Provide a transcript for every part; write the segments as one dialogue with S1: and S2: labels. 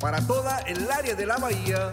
S1: Para toda el área de la bahía,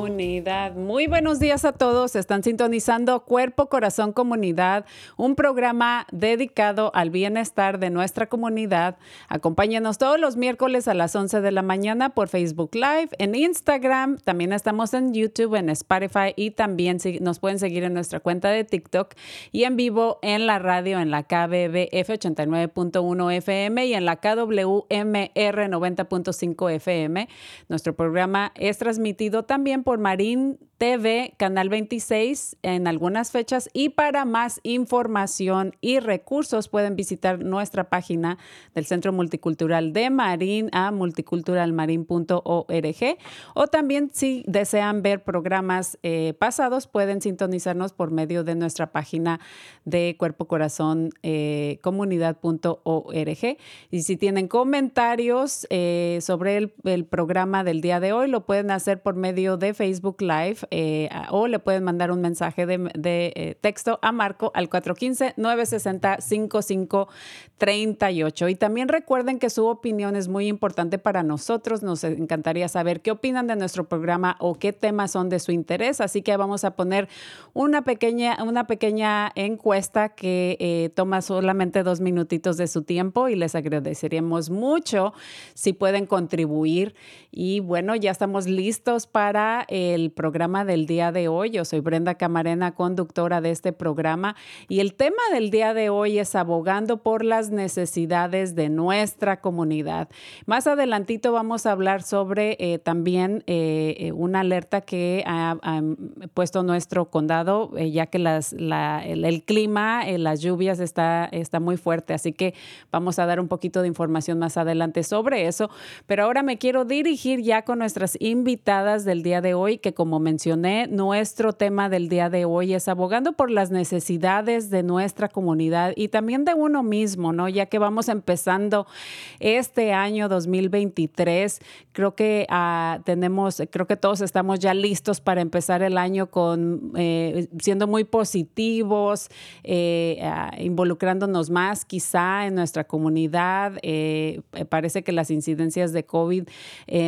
S1: Comunidad.
S2: Muy buenos días a todos. Están sintonizando Cuerpo, Corazón, Comunidad, un programa dedicado al bienestar de nuestra comunidad. Acompáñenos todos los miércoles a las 11 de la mañana por Facebook Live, en Instagram, también estamos en YouTube, en Spotify y también nos pueden seguir en nuestra cuenta de TikTok y en vivo en la radio en la KBBF 89.1 FM y en la KWMR 90.5 FM. Nuestro programa es transmitido también por Marín TV, Canal 26, en algunas fechas. Y para más información y recursos pueden visitar nuestra página del Centro Multicultural de Marín a multiculturalmarin.org. O también si desean ver programas eh, pasados, pueden sintonizarnos por medio de nuestra página de Cuerpo Corazón eh, comunidad.org. Y si tienen comentarios eh, sobre el, el programa del día de hoy, lo pueden hacer por medio de Facebook Live eh, o le pueden mandar un mensaje de, de, eh, texto a Marco al 415-960-5538. Y también recuerden que su opinión es muy importante para nosotros. Nos encantaría saber qué opinan de nuestro programa o qué temas son de su interés. Así que vamos a poner una pequeña, una pequeña encuesta que eh, toma solamente dos minutitos de su tiempo y les agradeceríamos mucho si pueden contribuir. Y bueno, ya estamos listos para el programa del día de hoy. Yo soy Brenda Camarena, conductora de este programa. Y el tema del día de hoy es abogando por las necesidades de nuestra comunidad. Más adelantito vamos a hablar sobre eh, también eh, eh, una alerta que ha, puesto nuestro condado, ya que el, clima, las lluvias está, está muy fuerte. Así que vamos a dar un poquito de información más adelante sobre eso. Pero ahora me quiero dirigir ya con nuestras invitadas del día de hoy, que como mencioné, nuestro tema del día de hoy es abogando por las necesidades de nuestra comunidad y también de uno mismo, ¿no? Ya que vamos empezando este año 2023, creo que ah, tenemos, creo que todos estamos ya listos para empezar el año con eh, siendo muy positivos, eh, ah, involucrándonos más quizá en nuestra comunidad. Eh, parece que las incidencias de COVID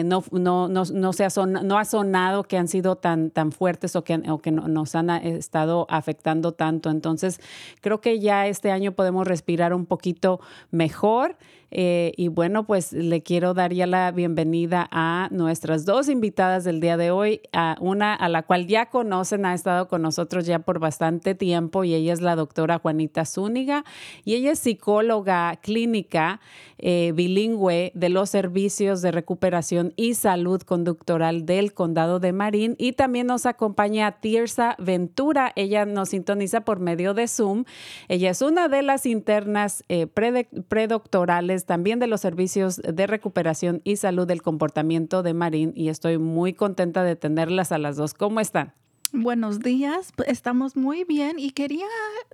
S2: no, no, no, no, se ha son- no ha sonado que han sido tan, tan fuertes o que, o que no- nos han eh, estado afectando tanto. Entonces, creo que ya este año podemos respirar un poquito mejor. Eh, y bueno, pues le quiero dar ya la bienvenida a nuestras dos invitadas del día de hoy, a una a la cual ya conocen, ha estado con nosotros ya por bastante tiempo y ella es la doctora Juanita Zúñiga y ella es psicóloga clínica eh, bilingüe de los servicios de recuperación y salud conductoral del condado de Marín y también nos acompaña Tirsa Ventura, ella nos sintoniza por medio de Zoom, ella es una de las internas eh, predoctorales también de los servicios de recuperación y salud del comportamiento de Marín y estoy muy contenta de tenerlas a las dos. ¿Cómo están?
S3: Buenos días, estamos muy bien y quería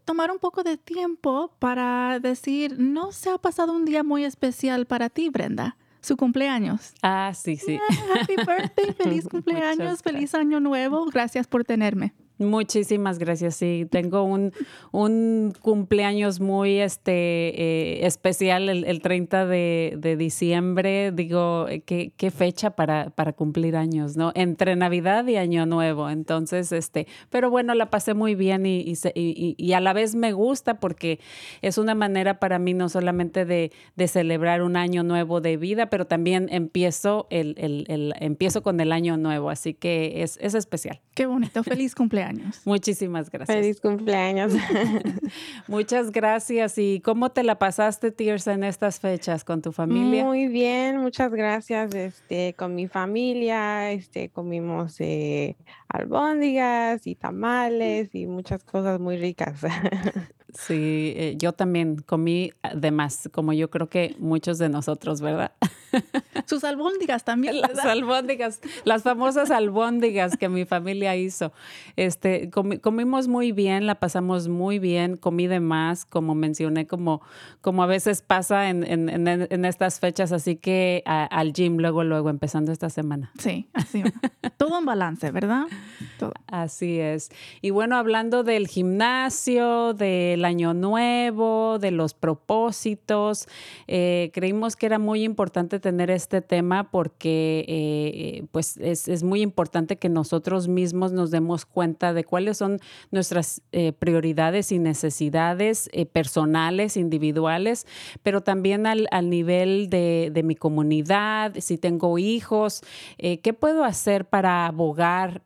S3: tomar un poco de tiempo para decir, no se ha pasado un día muy especial para ti, Brenda, su cumpleaños.
S2: Ah, sí, sí.
S3: happy birthday, feliz cumpleaños, feliz año nuevo, gracias por tenerme.
S2: Muchísimas gracias. Sí, tengo un, un cumpleaños muy este, eh, especial el, 30 de, diciembre. Digo, ¿qué, qué fecha para, para, cumplir años, ¿no? Entre Navidad y Año Nuevo. Entonces, este, pero bueno, la pasé muy bien y, y, y, a la vez me gusta porque es una manera para mí no solamente de, de celebrar un año nuevo de vida, pero también empiezo, el, el, el, empiezo con el año nuevo. Así que es, es especial.
S3: Qué bonito. Feliz cumpleaños.
S2: Muchísimas gracias.
S4: Feliz cumpleaños.
S2: Muchas gracias. ¿Y cómo te la pasaste, Tirsa, en estas fechas con tu familia?
S4: Muy bien, muchas gracias. Este, con mi familia, este, comimos eh, albóndigas y tamales y muchas cosas muy ricas.
S2: Sí, eh, yo también comí de más, como yo creo que muchos de nosotros, ¿verdad?
S3: Sus albóndigas también.
S2: Las albóndigas, las famosas albóndigas que mi familia hizo. Este, comimos muy bien, la pasamos muy bien, comí de más, como mencioné, como, como a veces pasa en, en, en estas fechas, así que al gym luego, luego, empezando esta semana.
S3: Sí, así. Todo en balance, ¿verdad?
S2: Así es. Y bueno, hablando del gimnasio, del año nuevo, de los propósitos, eh, creímos que era muy importante tener este tema porque eh, pues es, muy importante que nosotros mismos nos demos cuenta de cuáles son nuestras eh, prioridades y necesidades personales, individuales, pero también al, nivel de, de, mi comunidad, si tengo hijos, ¿qué puedo hacer para abogar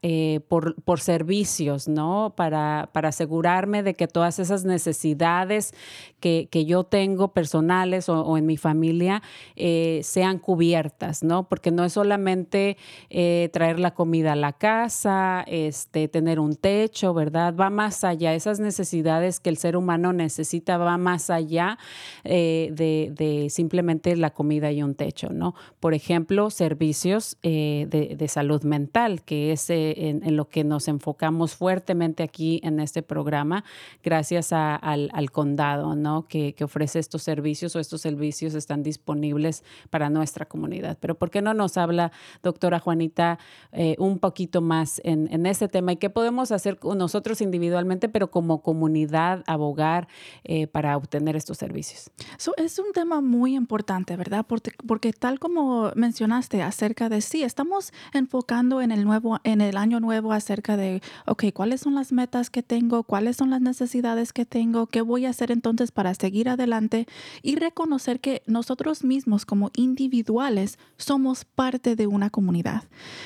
S2: por por, servicios, ¿no? Para, para asegurarme de que todas esas necesidades que, yo tengo personales o, en mi familia eh, sean cubiertas, ¿no? Porque no es solamente eh, traer la comida a la casa, este, tener un techo, ¿verdad? Va más allá. Esas necesidades que el ser humano necesita va más allá eh, de, simplemente la comida y un techo, ¿no? Por ejemplo, servicios de, salud mental, que es en, en, lo que nos enfocamos fuertemente aquí en este programa, gracias al, condado, ¿no? Que, ofrece estos servicios o estos servicios están disponibles para nuestra comunidad. Pero ¿por qué no nos habla, doctora Juanita, eh, un poquito más en, en ese tema y qué podemos hacer nosotros individualmente, pero como comunidad, abogar eh, para obtener estos servicios?
S3: es un tema muy importante, ¿verdad? Porque, porque tal como mencionaste acerca de sí, estamos enfocando en el nuevo, en el año nuevo acerca de, ok, ¿cuáles son las metas que tengo? ¿Cuáles son las necesidades que tengo? ¿Qué voy a hacer entonces para seguir adelante? Y reconocer que nosotros mismos como individuales somos parte de una comunidad.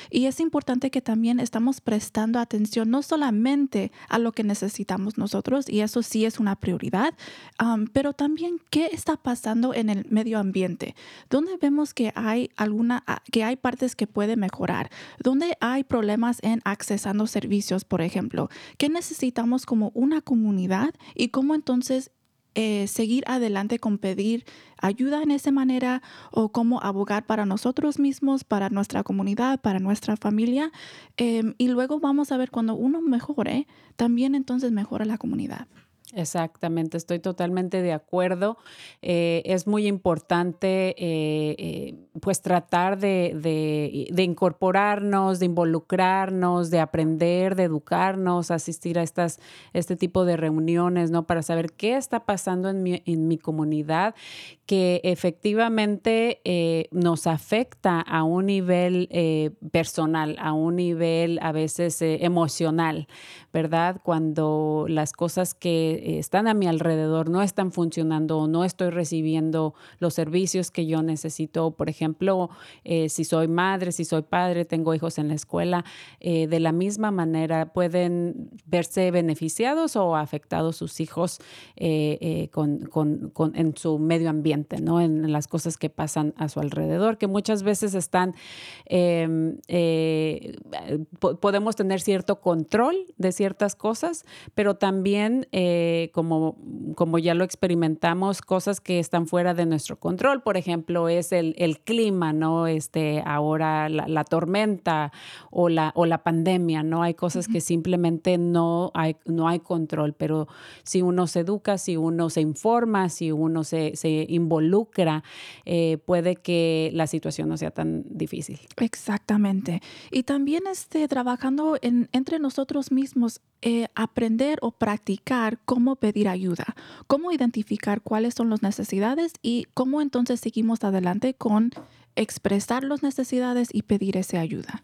S3: Y es importante que también estamos prestando atención no solamente a lo que necesitamos nosotros, y eso sí es una prioridad, pero también qué está pasando en el medio ambiente, donde vemos que hay alguna, que hay partes que puede mejorar, donde hay problemas en accesando servicios, por ejemplo, ¿qué necesitamos como una comunidad y cómo entonces eh, seguir adelante con pedir ayuda en esa manera o cómo abogar para nosotros mismos, para nuestra comunidad, para nuestra familia. Em, y luego vamos a ver cuando uno mejore, también entonces mejora la comunidad.
S2: Exactamente, estoy totalmente de acuerdo. Eh, es muy importante eh, eh, pues tratar de, de, incorporarnos, de involucrarnos, de aprender, de educarnos, asistir a estas, este tipo de reuniones, ¿no? Para saber qué está pasando en mi, en mi comunidad, que efectivamente nos afecta a un nivel personal, a un nivel a veces emocional, ¿verdad? Cuando las cosas que están a mi alrededor no están funcionando o no estoy recibiendo los servicios que yo necesito. Por ejemplo, si soy madre, si soy padre, tengo hijos en la escuela, de la misma manera pueden verse beneficiados o afectados sus hijos con, en su medio ambiente, ¿no? en las cosas que pasan a su alrededor, que muchas veces están, em, eh, podemos tener cierto control de ciertas cosas, pero también, eh, como, como ya lo experimentamos, cosas que están fuera de nuestro control. Por ejemplo, es el, clima, ¿no? Este, ahora la, tormenta o la, o la pandemia, ¿no? Hay cosas que simplemente no hay, no hay control, pero si uno se educa, si uno se informa, si uno se, se involucra, eh, puede que la situación no sea tan difícil.
S3: Exactamente. Y también este, trabajando en, entre nosotros mismos, eh, aprender o practicar cómo pedir ayuda, cómo identificar cuáles son las necesidades y cómo entonces seguimos adelante con expresar las necesidades y pedir esa ayuda.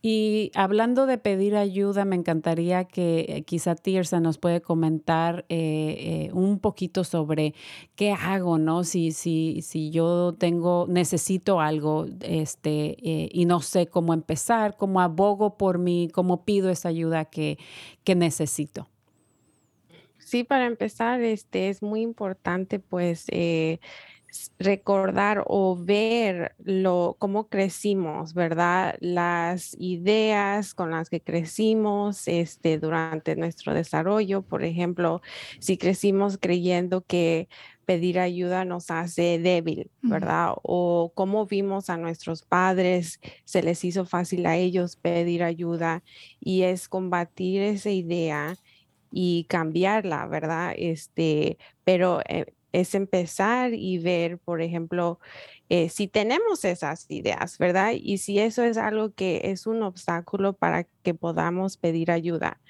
S2: Y hablando de pedir ayuda, me encantaría que eh, quizá Tirsa nos puede comentar eh, eh, un poquito sobre qué hago, ¿no? Si, si, si yo tengo, necesito algo este, y no sé cómo empezar, cómo abogo por mí, cómo pido esa ayuda que, que necesito.
S4: Sí, para empezar, este es muy importante, pues, recordar o ver lo, cómo crecimos, ¿verdad? Las ideas con las que crecimos este, durante nuestro desarrollo. Por ejemplo, si crecimos creyendo que pedir ayuda nos hace débil, ¿verdad? O cómo vimos a nuestros padres, se les hizo fácil a ellos pedir ayuda y es combatir esa idea y cambiarla, ¿verdad? Este, pero eh, es empezar y ver, por ejemplo, eh, si tenemos esas ideas, ¿verdad? Y si eso es algo que es un obstáculo para que podamos pedir ayuda.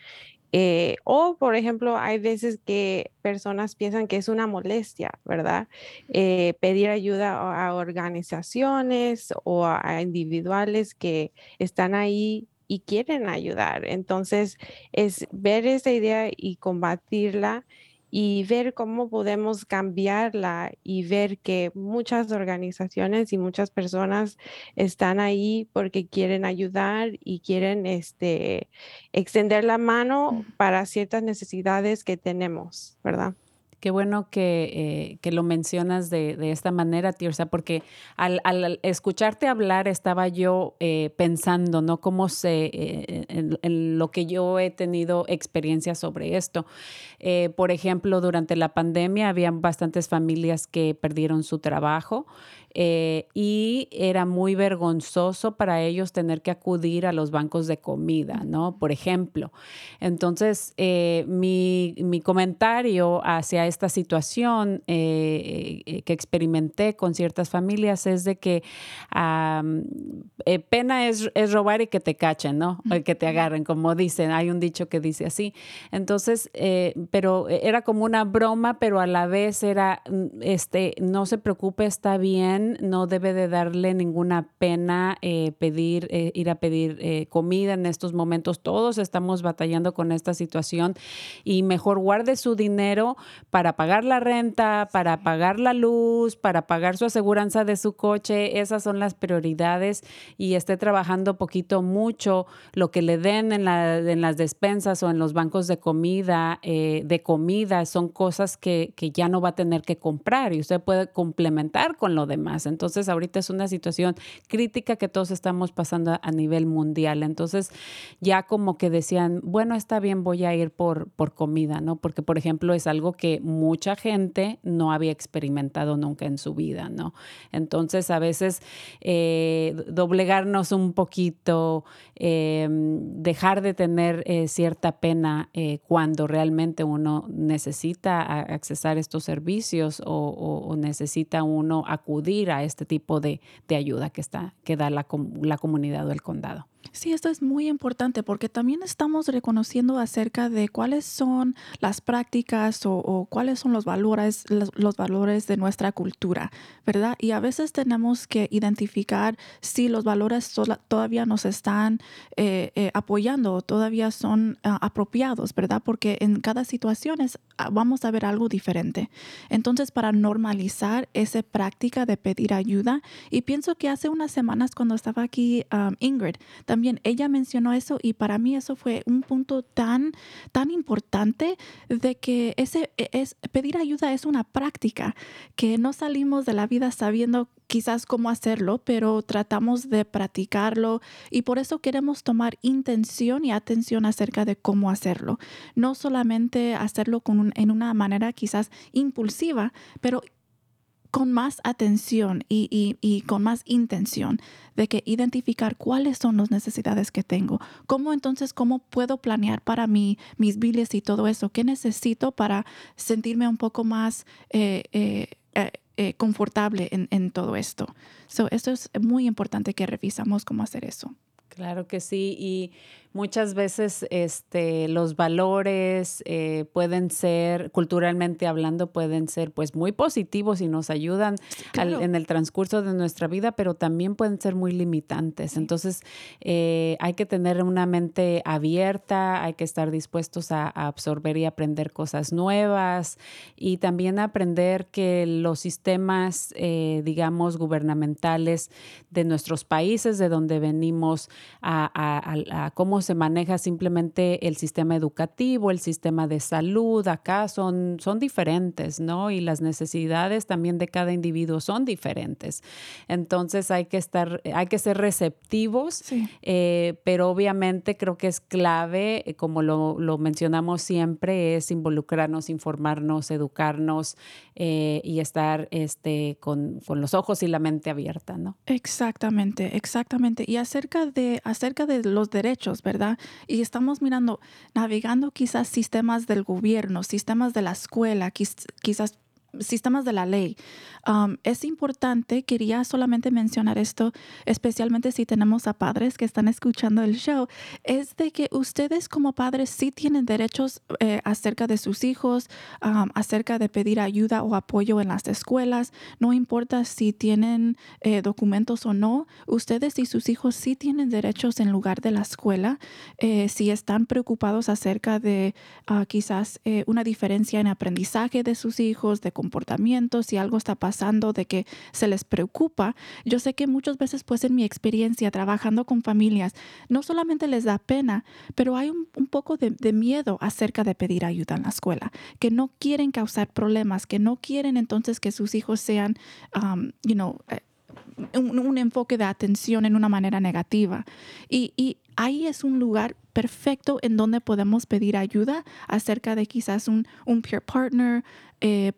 S4: Eh, o, por ejemplo, hay veces que personas piensan que es una molestia, ¿verdad? Eh, pedir ayuda a organizaciones o a individuales que están ahí y quieren ayudar. Entonces, es ver esa idea y combatirla y ver cómo podemos cambiarla y ver que muchas organizaciones y muchas personas están ahí porque quieren ayudar y quieren este, extender la mano para ciertas necesidades que tenemos, ¿verdad?
S2: Qué bueno que, eh, lo mencionas de, esta manera, Tirsa, porque al, escucharte hablar estaba yo eh, pensando, ¿no? Cómo se, eh, en, lo que yo he tenido experiencia sobre esto. por ejemplo, durante la pandemia había bastantes familias que perdieron su trabajo eh, y era muy vergonzoso para ellos tener que acudir a los bancos de comida, ¿no? Por ejemplo. Entonces, eh, mi, mi, comentario hacia esta situación eh, que experimenté con ciertas familias es de que pena es, es, robar y que te cachen, ¿no? O que te agarren, como dicen, hay un dicho que dice así. Entonces, pero era como una broma, pero a la vez era, mm, este, no se preocupe, está bien no debe de darle ninguna pena eh, pedir, eh, ir a pedir eh, comida en estos momentos. Todos estamos batallando con esta situación y mejor guarde su dinero para pagar la renta, para pagar la luz, para pagar su aseguranza de su coche. Esas son las prioridades y esté trabajando poquito, mucho, lo que le den en, las despensas o en los bancos de comida, de comida, son cosas que, que ya no va a tener que comprar y usted puede complementar con lo demás. Entonces, ahorita es una situación crítica que todos estamos pasando a nivel mundial. Entonces, ya como que decían, bueno, está bien, voy a ir por, por comida, ¿no? Porque, por ejemplo, es algo que mucha gente no había experimentado nunca en su vida, ¿no? Entonces, a veces eh, doblegarnos un poquito, em, dejar de tener eh, cierta pena eh, cuando realmente uno necesita accesar estos servicios o necesita uno acudir a este tipo de, ayuda que, está, que da la, la comunidad o el condado.
S3: Sí, esto es muy importante porque también estamos reconociendo acerca de cuáles son las prácticas o, cuáles son los valores, los, valores de nuestra cultura, ¿verdad? Y a veces tenemos que identificar si los valores to todavía nos están eh, eh, apoyando todavía son uh, apropiados, ¿verdad? Porque en cada situación es, ah, vamos a ver algo diferente. Entonces, para normalizar esa práctica de pedir ayuda, y pienso que hace unas semanas cuando estaba aquí um, Ingrid, también ella mencionó eso y para mí eso fue un punto tan, tan importante de que ese e, es, pedir ayuda es una práctica, que no salimos de la vida sabiendo quizás cómo hacerlo, pero tratamos de practicarlo y por eso queremos tomar intención y atención acerca de cómo hacerlo. No solamente hacerlo con un, en una manera quizás impulsiva, pero con más atención y, y, con más intención de que identificar cuáles son las necesidades que tengo, cómo entonces, cómo puedo planear para mí mis biles y todo eso, qué necesito para sentirme un poco más eh, eh, eh, confortable en, todo esto. So, esto es muy importante que revisamos cómo hacer eso.
S2: Claro que sí, y muchas veces este, los valores eh, pueden ser, culturalmente hablando, pueden ser pues muy positivos y nos ayudan claro. al, en el transcurso de nuestra vida, pero también pueden ser muy limitantes. Sí. Entonces eh, hay que tener una mente abierta, hay que estar dispuestos a, a, absorber y aprender cosas nuevas y también aprender que los sistemas, eh, digamos, gubernamentales de nuestros países, de donde venimos, a, a, a cómo se maneja simplemente el sistema educativo, el sistema de salud, acá son, son diferentes, ¿no? Y las necesidades también de cada individuo son diferentes. Entonces hay que estar, hay que ser receptivos, sí. eh, pero obviamente creo que es clave, eh, como lo, lo, mencionamos siempre, es involucrarnos, informarnos, educarnos eh, y estar este, con, con los ojos y la mente abierta, ¿no?
S3: Exactamente, exactamente. Y acerca de, acerca de los derechos, ¿verdad? Y estamos mirando, navegando quizás sistemas del gobierno, sistemas de la escuela, quizás sistemas de la ley. Um, es importante, quería solamente mencionar esto, especialmente si tenemos a padres que están escuchando el show, es de que ustedes como padres sí tienen derechos eh, acerca de sus hijos, um, acerca de pedir ayuda o apoyo en las escuelas, no importa si tienen eh, documentos o no, ustedes y sus hijos sí tienen derechos en lugar de la escuela, eh, si están preocupados acerca de uh, quizás eh, una diferencia en aprendizaje de sus hijos, de comportamiento, si algo está pasando, de que se les preocupa. Yo sé que muchas veces, pues en mi experiencia trabajando con familias, no solamente les da pena, pero hay un, un poco de, de, miedo acerca de pedir ayuda en la escuela, que no quieren causar problemas, que no quieren entonces que sus hijos sean, um, you know, un, un, enfoque de atención en una manera negativa. Y, y ahí es un lugar perfecto en donde podemos pedir ayuda acerca de quizás un, un peer partner, eh,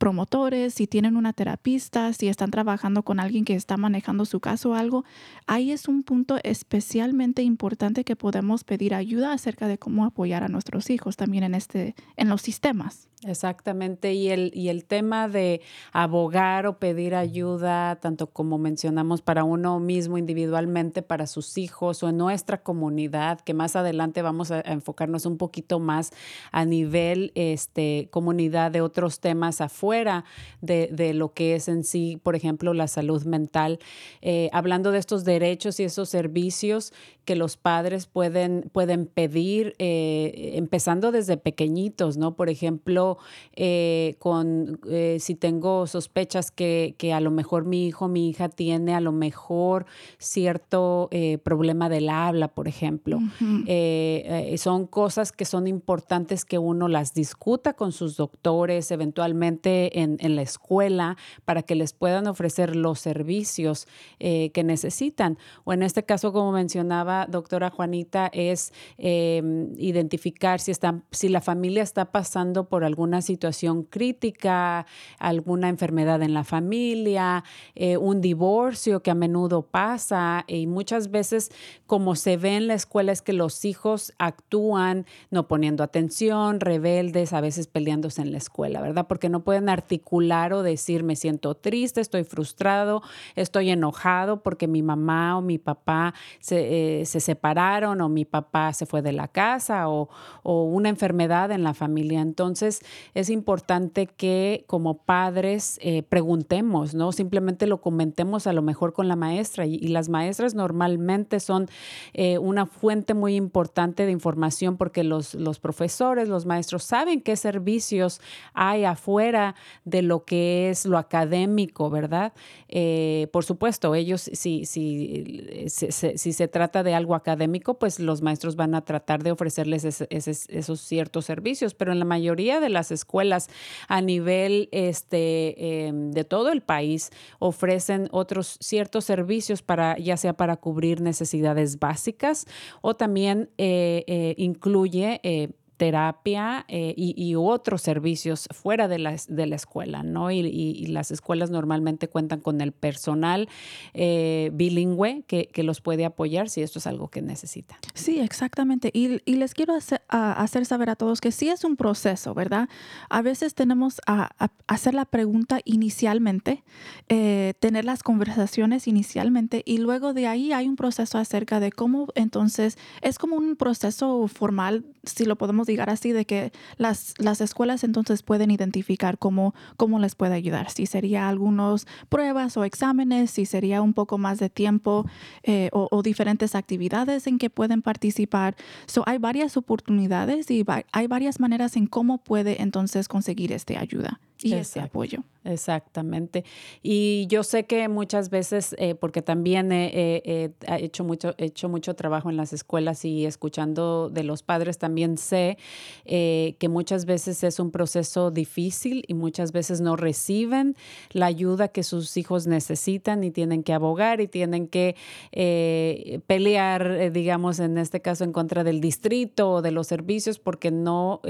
S3: promotores, si tienen una terapista, si están trabajando con alguien que está manejando su caso o algo, ahí es un punto especialmente importante que podemos pedir ayuda acerca de cómo apoyar a nuestros hijos también en, este, en los sistemas.
S2: Exactamente, y el, y el tema de abogar o pedir ayuda, tanto como mencionamos para uno mismo individualmente, para sus hijos o en nuestra comunidad, que más adelante vamos a, a enfocarnos un poquito más a nivel este, comunidad de otros temas afuera de, de, lo que es en sí, por ejemplo, la salud mental, eh, hablando de estos derechos y esos servicios que los padres pueden, pueden pedir, eh, empezando desde pequeñitos, ¿no? Por ejemplo, eh, con eh, si tengo sospechas que, que, a lo mejor mi hijo, mi hija tiene a lo mejor cierto eh, problema del habla, por ejemplo. Uh -huh. son cosas que son importantes que uno las discuta con sus doctores, eventualmente en, en la escuela, para que les puedan ofrecer los servicios que necesitan. O en este caso, como mencionaba doctora Juanita, es identificar si, está, si la familia está pasando por algún alguna situación crítica, alguna enfermedad en la familia, eh, un divorcio que a menudo pasa y muchas veces como se ve en la escuela es que los hijos actúan no poniendo atención, rebeldes, a veces peleándose en la escuela, ¿verdad? Porque no pueden articular o decir me siento triste, estoy frustrado, estoy enojado porque mi mamá o mi papá se, eh, se separaron o mi papá se fue de la casa o, o una enfermedad en la familia. Entonces es importante que como padres eh, preguntemos, ¿no? Simplemente lo comentemos a lo mejor con la maestra y, las maestras normalmente son eh, una fuente muy importante de información porque los, los profesores, los maestros saben qué servicios hay afuera de lo que es lo académico, ¿verdad? Eh, por supuesto, ellos, si, si, si, se trata de algo académico, pues los maestros van a tratar de ofrecerles esos ciertos servicios, pero en la mayoría de las escuelas a nivel este, em, de todo el país ofrecen otros ciertos servicios para, ya sea para cubrir necesidades básicas o también eh, eh, incluye eh, terapia eh, y, otros servicios fuera de la, de la escuela, ¿no? Y, las escuelas normalmente cuentan con el personal eh, bilingüe que, que, los puede apoyar si esto es algo que necesita.
S3: Sí, exactamente. Y, les quiero hacer, saber a todos que sí es un proceso, ¿verdad? A veces tenemos a hacer la pregunta inicialmente, eh, tener las conversaciones inicialmente y luego de ahí hay un proceso acerca de cómo entonces es como un proceso formal, si lo podemos llegar así, de que las, las escuelas entonces pueden identificar cómo, cómo les puede ayudar. Si sería algunas pruebas o exámenes, si sería un poco más de tiempo eh, o, o, diferentes actividades en que pueden participar. So, hay varias oportunidades y hay varias maneras en cómo puede entonces conseguir esta ayuda y Exacto. ese apoyo.
S2: Exactamente. Y yo sé que muchas veces, eh, porque también he, he, he, hecho mucho, he hecho mucho trabajo en las escuelas y escuchando de los padres, también sé eh, que muchas veces es un proceso difícil y muchas veces no reciben la ayuda que sus hijos necesitan y tienen que abogar y tienen que eh, pelear, digamos, en este caso, en contra del distrito o de los servicios porque no,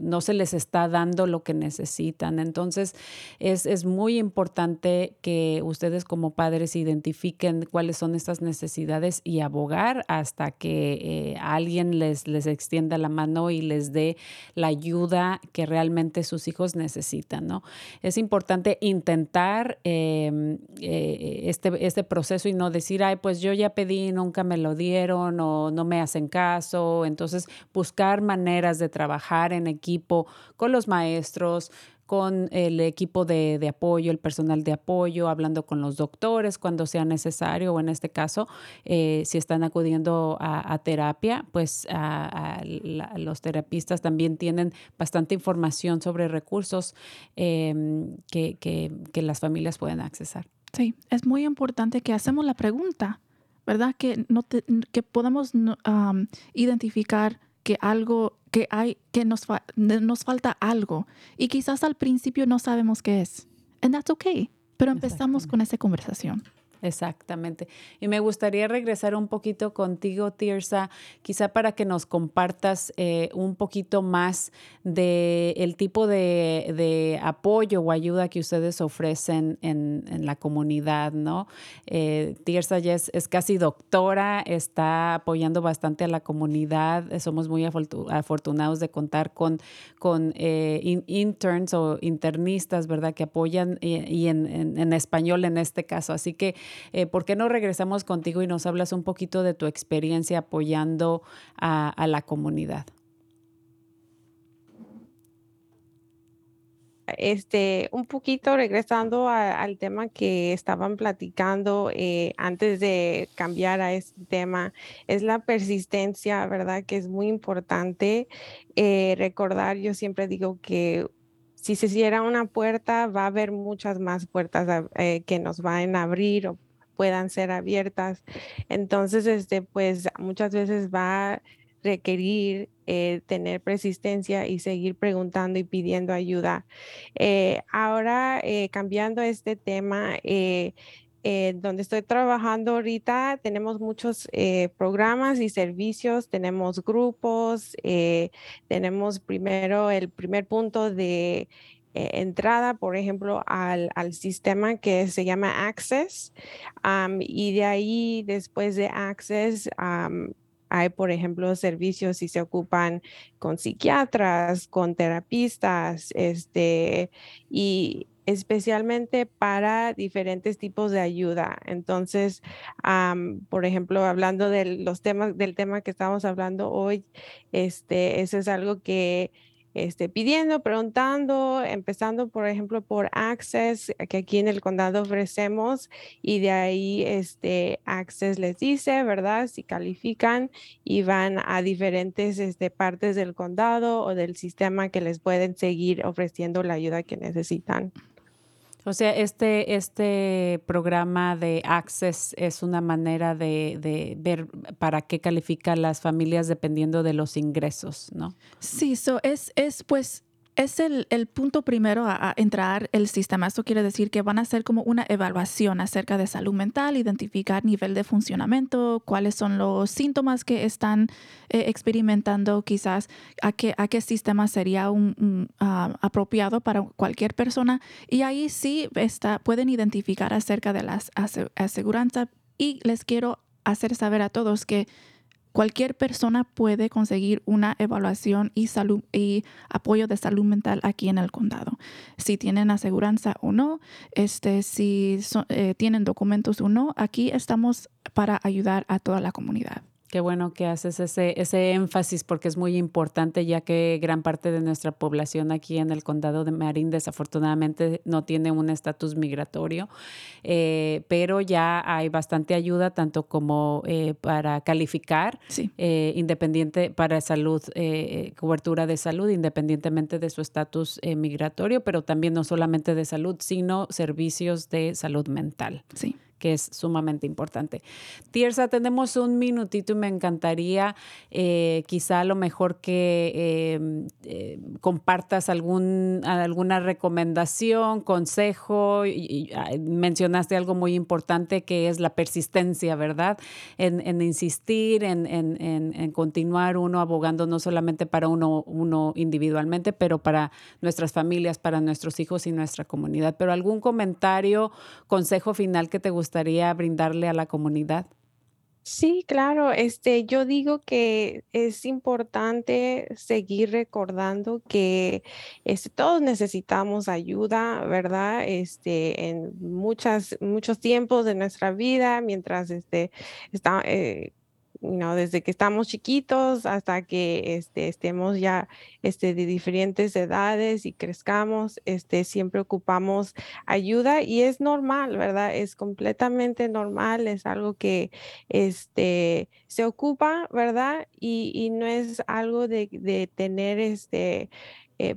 S2: no se les está dando lo que necesitan. Entonces, es, es muy importante que ustedes como padres identifiquen cuáles son estas necesidades y abogar hasta que eh, alguien les, les extienda la mano y les dé la ayuda que realmente sus hijos necesitan, ¿no? Es importante intentar eh, eh, este, este proceso y no decir, ay, pues yo ya pedí, nunca me lo dieron o no me hacen caso. Entonces, buscar maneras de trabajar en equipo con los maestros, con el equipo de, de, apoyo, el personal de apoyo, hablando con los doctores cuando sea necesario o en este caso, eh, si están acudiendo a, terapia, pues los terapistas también tienen bastante información sobre recursos eh, que, las familias pueden accesar.
S3: Sí, es muy importante que hacemos la pregunta, ¿verdad? Que, no te, que podamos identificar que algo, que hay, que nos, fa nos falta algo y quizás al principio no sabemos qué es. And that's okay. Pero empezamos con esa conversación.
S2: Exactamente. Y me gustaría regresar un poquito contigo, Tirsa, quizá para que nos compartas eh, un poquito más de el tipo de, de, apoyo o ayuda que ustedes ofrecen en, en la comunidad, ¿no? Eh, Tirsa ya es, es, casi doctora, está apoyando bastante a la comunidad. Somos muy afortunados de contar con, con eh, in, interns o internistas, ¿verdad? Que apoyan y, y en, en, en español en este caso. Así que eh, ¿por qué no regresamos contigo y nos hablas un poquito de tu experiencia apoyando a, la comunidad?
S4: Este, un poquito regresando al tema que estaban platicando eh, antes de cambiar a este tema, es la persistencia, ¿verdad? Que es muy importante eh, recordar, yo siempre digo que si se cierra una puerta, va a haber muchas más puertas que nos van a abrir puedan ser abiertas. Entonces, este, pues muchas veces va a requerir eh, tener persistencia y seguir preguntando y pidiendo ayuda. Eh, ahora, eh, cambiando este tema, donde estoy trabajando ahorita, tenemos muchos programas y servicios, tenemos grupos, tenemos primero el primer punto de eh, entrada, por ejemplo, al, al, sistema que se llama Access. y de ahí, después de Access, hay, por ejemplo, servicios si se ocupan con psiquiatras, con terapistas, este, y especialmente para diferentes tipos de ayuda. Entonces, por ejemplo, hablando de los temas, del tema que estamos hablando hoy, este, eso es algo que este, pidiendo, preguntando, empezando, por ejemplo, por Access, que aquí en el condado ofrecemos, y de ahí este, Access les dice, ¿verdad? Si califican y van a diferentes este, partes del condado o del sistema que les pueden seguir ofreciendo la ayuda que necesitan.
S2: O sea, este, este programa de Access es una manera de, de, ver para qué califican las familias dependiendo de los ingresos, ¿no?
S3: Sí, so es, es pues es el, punto primero a, entrar el sistema. Esto quiere decir que van a hacer como una evaluación acerca de salud mental, identificar nivel de funcionamiento, cuáles son los síntomas que están eh, experimentando, quizás a qué, sistema sería un, uh, apropiado para cualquier persona. Y ahí sí está, pueden identificar acerca de las aseguranzas. Y les quiero hacer saber a todos que Cualquier persona puede conseguir una evaluación y, salud, y apoyo de salud mental aquí en el condado. Si tienen aseguranza o no, este, si eh, tienen documentos o no, aquí estamos para ayudar a toda la comunidad.
S2: Qué bueno que haces ese, ese énfasis porque es muy importante ya que gran parte de nuestra población aquí en el condado de Marín desafortunadamente no tiene un estatus migratorio, eh, pero ya hay bastante ayuda tanto como eh, para calificar
S3: sí.
S2: eh, independiente para salud, cobertura de salud independientemente de su estatus migratorio, pero también no solamente de salud, sino servicios de salud mental.
S3: Sí
S2: que es sumamente importante. Tiersa, tenemos un minutito y me encantaría eh, quizá a lo mejor que eh, eh, compartas algún, alguna recomendación, consejo. Y, mencionaste algo muy importante que es la persistencia, ¿verdad? En, en insistir, en, en, en, continuar uno abogando no solamente para uno, uno individualmente, pero para nuestras familias, para nuestros hijos y nuestra comunidad. Pero algún comentario, consejo final que te gustaría gustaría brindarle a la comunidad?
S4: Sí, claro. Este, yo digo que es importante seguir recordando que este, todos necesitamos ayuda, ¿verdad? Este, en muchas, muchos tiempos de nuestra vida, mientras este, está, eh, desde que estamos chiquitos hasta que este, estemos ya este, de diferentes edades y crezcamos, este, siempre ocupamos ayuda y es normal, ¿verdad? Es completamente normal, es algo que se ocupa, ¿verdad? Y, no es algo de, de tener este... Eh,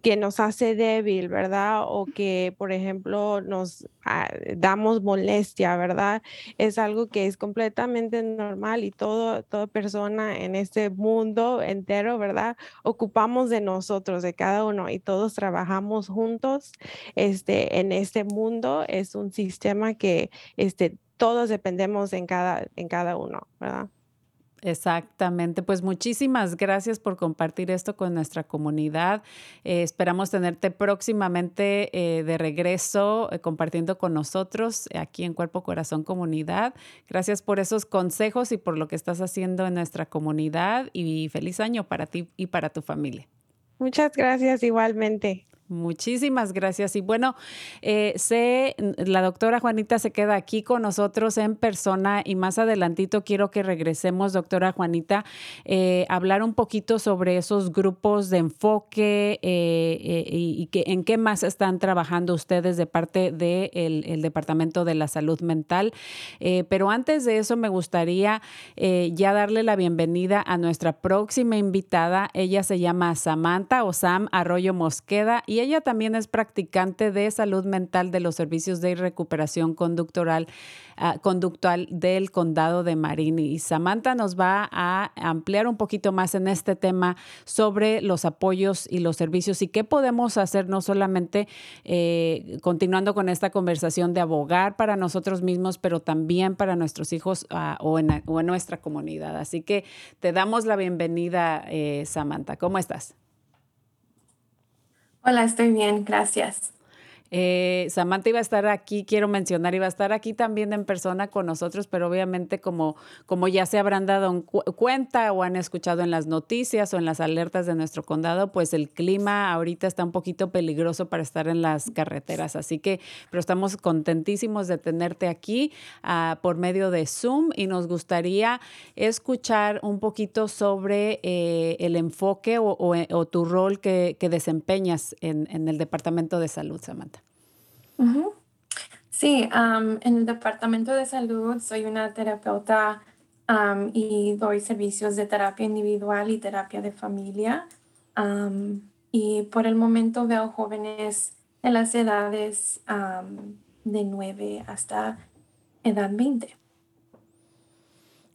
S4: que nos hace débil, ¿verdad? O que, por ejemplo, nos ah, damos molestia, ¿verdad? Es algo que es completamente normal y todo, toda persona en este mundo entero, ¿verdad? Ocupamos de nosotros, de cada uno y todos trabajamos juntos este, en este mundo. Es un sistema que este, todos dependemos en cada, en cada uno, ¿verdad?
S2: Exactamente, pues muchísimas gracias por compartir esto con nuestra comunidad. Eh, esperamos tenerte próximamente eh, de regreso eh, compartiendo con nosotros aquí en Cuerpo Corazón Comunidad. Gracias por esos consejos y por lo que estás haciendo en nuestra comunidad y feliz año para ti y para tu familia.
S4: Muchas gracias igualmente.
S2: Muchísimas gracias. Y bueno, eh, sé, la doctora Juanita se queda aquí con nosotros en persona y más adelantito quiero que regresemos, doctora Juanita, eh, hablar un poquito sobre esos grupos de enfoque eh, y, y, que, en qué más están trabajando ustedes de parte del de el Departamento de la Salud Mental. pero antes de eso, me gustaría ya darle la bienvenida a nuestra próxima invitada. Ella se llama Samantha o Sam Arroyo Mosqueda y ella también es practicante de salud mental de los servicios de recuperación conductural, ah, conductual del condado de Marin. Y Samantha nos va a ampliar un poquito más en este tema sobre los apoyos y los servicios y qué podemos hacer no solamente eh, continuando con esta conversación de abogar para nosotros mismos, pero también para nuestros hijos ah, o, en, o, en, nuestra comunidad. Así que te damos la bienvenida, eh, Samantha. ¿Cómo estás?
S5: Hola, estoy bien, gracias.
S2: Eh, Samantha iba a estar aquí, quiero mencionar, iba a estar aquí también en persona con nosotros, pero obviamente como, como ya se habrán dado cuenta o han escuchado en las noticias o en las alertas de nuestro condado, pues el clima ahorita está un poquito peligroso para estar en las carreteras. Así que, pero estamos contentísimos de tenerte aquí uh, por medio de Zoom y nos gustaría escuchar un poquito sobre eh, el enfoque o, tu rol que, que desempeñas en, en el Departamento de Salud, Samantha.
S5: Sí, am, en el departamento de salud soy una terapeuta y doy servicios de terapia individual y terapia de familia. Am, y por el momento veo jóvenes en las edades de 9 hasta edad 20.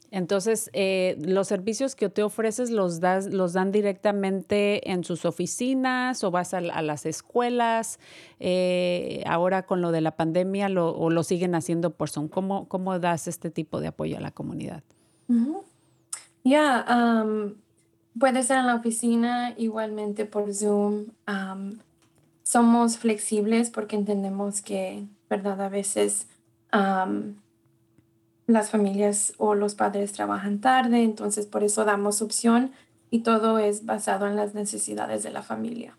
S2: Entonces, eh, los servicios que te ofreces los das, los dan directamente en sus oficinas o vas a, las escuelas. Eh, ahora con lo de la pandemia lo, o lo siguen haciendo por Zoom. ¿Cómo, cómo das este tipo de apoyo a la comunidad?
S5: Ya, am, puede ser en la oficina, igualmente por Zoom. somos flexibles porque entendemos que, ¿verdad? A veces las familias o los padres trabajan tarde, entonces por eso damos opción y todo es basado en las necesidades de la familia.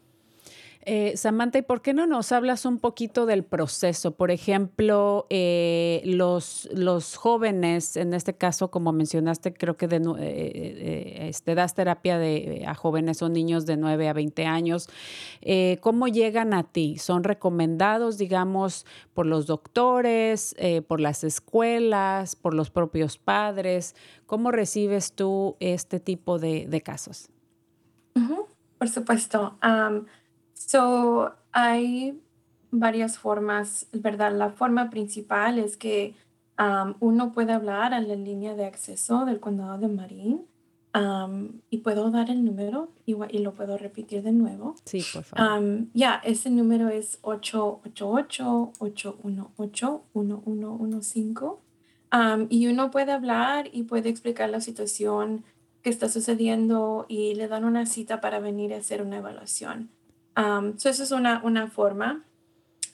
S2: Eh, Samantha, ¿y por qué no nos hablas un poquito del proceso? Por ejemplo, eh, los, los jóvenes, en este caso, como mencionaste, creo que de, eh, eh, este, das terapia de, a jóvenes o niños de 9 a 20 años. ¿Cómo llegan a ti? ¿Son recomendados, digamos, por los doctores, por las escuelas, por los propios padres? ¿Cómo recibes tú este tipo de, de casos?
S5: Por supuesto. So, hay varias formas, ¿verdad? La forma principal es que am, uno puede hablar a la línea de acceso del condado de Marin am, y puedo dar el número y lo puedo repetir de nuevo.
S2: Sí, por favor.
S5: Am, ya, ese número es 888-811-1115. Am, y uno puede hablar y puede explicar la situación que está sucediendo y le dan una cita para venir a hacer una evaluación. Am, so eso es una, una forma.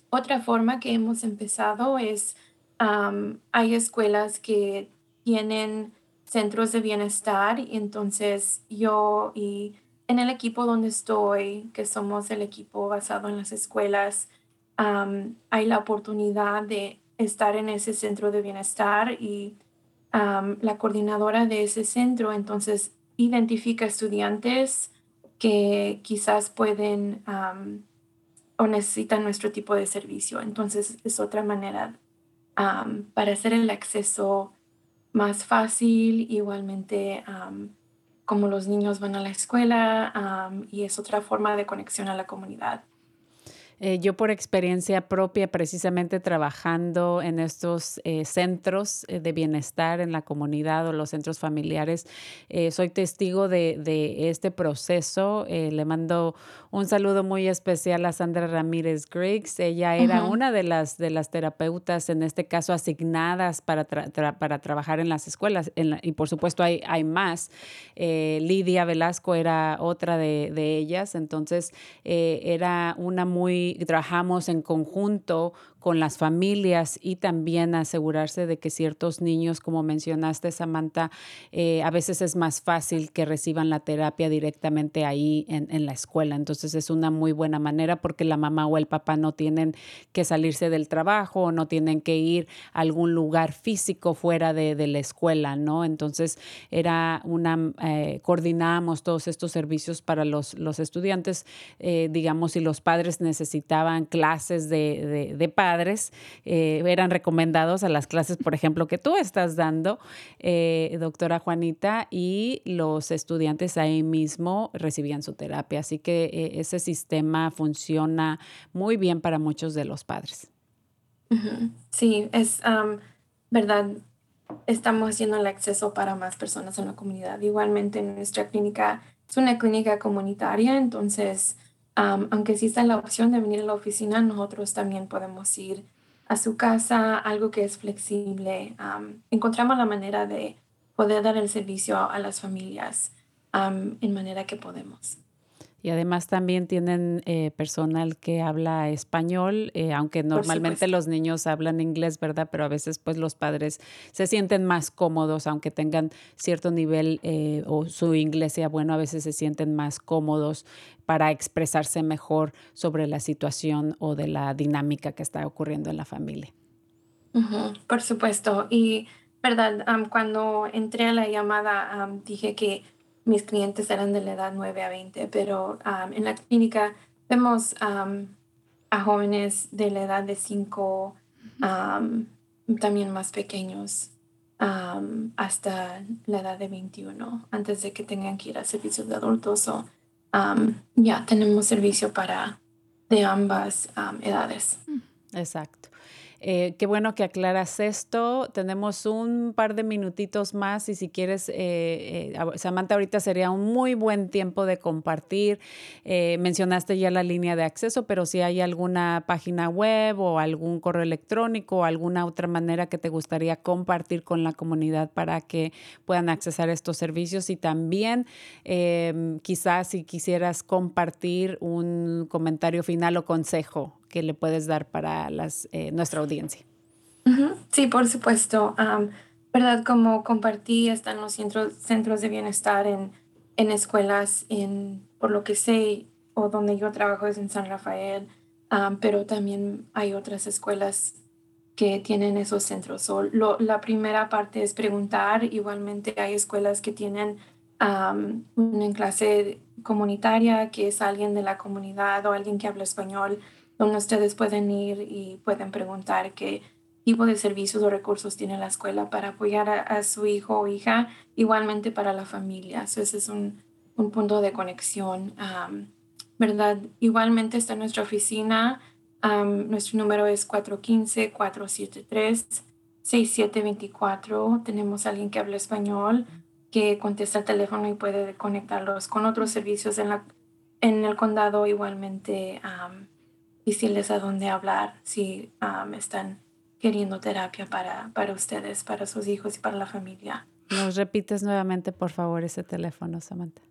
S5: Otra forma que hemos empezado es, am, hay escuelas que tienen centros de bienestar y entonces yo y en el equipo donde estoy, que somos el equipo basado en las escuelas, am, hay la oportunidad de estar en ese centro de bienestar y am, la coordinadora de ese centro entonces identifica estudiantes que quizás pueden o necesitan nuestro tipo de servicio. Entonces es otra manera para hacer el acceso más fácil, igualmente como los niños van a la escuela y es otra forma de conexión a la comunidad.
S2: Eh, yo por experiencia propia, precisamente trabajando en estos eh, centros eh, de bienestar en la comunidad o los centros familiares, eh, soy testigo de, de este proceso. Le mando un saludo muy especial a Sandra Ramírez Griggs. Ella era una de las, de las terapeutas, en este caso asignadas para, tra- tra- para trabajar en las escuelas. En la- y por supuesto hay, hay más. Lidia Velasco era otra de, de ellas. Entonces era una muy, trabajamos en conjunto con las familias y también asegurarse de que ciertos niños, como mencionaste, Samantha, eh, a veces es más fácil que reciban la terapia directamente ahí en, en la escuela. Entonces es una muy buena manera porque la mamá o el papá no tienen que salirse del trabajo o no tienen que ir a algún lugar físico fuera de, de la escuela, ¿no? Entonces era una, eh, coordinábamos todos estos servicios para los, los estudiantes, eh, digamos, si los padres necesitaban clases de, de, eh, eran recomendados a las clases, por ejemplo, que tú estás dando, eh, doctora Juanita, y los estudiantes ahí mismo recibían su terapia. Así que eh, ese sistema funciona muy bien para muchos de los padres.
S5: Sí, es verdad. Estamos haciendo el acceso para más personas en la comunidad. Igualmente, nuestra clínica es una clínica comunitaria, entonces, am, aunque está la opción de venir a la oficina, nosotros también podemos ir a su casa, algo que es flexible. am, encontramos la manera de poder dar el servicio a, las familias am, en manera que podemos.
S2: Y además también tienen eh, personal que habla español, eh, aunque normalmente los niños hablan inglés, ¿verdad? Pero a veces pues los padres se sienten más cómodos, aunque tengan cierto nivel eh, o su inglés sea bueno, a veces se sienten más cómodos para expresarse mejor sobre la situación o de la dinámica que está ocurriendo en la familia.
S5: Por supuesto. Y, verdad, Am, cuando entré a la llamada, am, dije que mis clientes eran de la edad 9 a 20, pero am, en la clínica vemos am, a jóvenes de la edad de 5, am, también más pequeños, hasta la edad de 21, antes de que tengan que ir a servicios de adultos. o, ya tenemos servicio para de ambas am, edades.
S2: Exacto. Eh, qué bueno que aclaras esto. Tenemos un par de minutitos más y si quieres, eh, eh, Samantha, ahorita sería un muy buen tiempo de compartir. Eh, mencionaste ya la línea de acceso, pero si hay alguna página web o algún correo electrónico o alguna otra manera que te gustaría compartir con la comunidad para que puedan accesar estos servicios y también em, quizás si quisieras compartir un comentario final o consejo que le puedes dar para las, eh, nuestra audiencia.
S5: Sí, por supuesto. ¿Verdad? Como compartí, están los centros, centros de bienestar en, en escuelas, en, por lo que sé, o donde yo trabajo es en San Rafael, pero también hay otras escuelas que tienen esos centros. So, la primera parte es preguntar. Igualmente hay escuelas que tienen am, una clase comunitaria, que es alguien de la comunidad o alguien que habla español, donde ustedes pueden ir y pueden preguntar qué tipo de servicios o recursos tiene la escuela para apoyar a, a su hijo o hija, igualmente para la familia. So, ese es un, un punto de conexión, ¿verdad? Igualmente está nuestra oficina. nuestro número es 415-473-6724. Tenemos alguien que habla español, que contesta el teléfono y puede conectarlos con otros servicios en, la, en el condado. Igualmente, decirles a dónde hablar si am, están queriendo terapia para, para ustedes, para sus hijos y para la familia.
S2: ¿Nos repites nuevamente, por favor, ese teléfono, Samantha?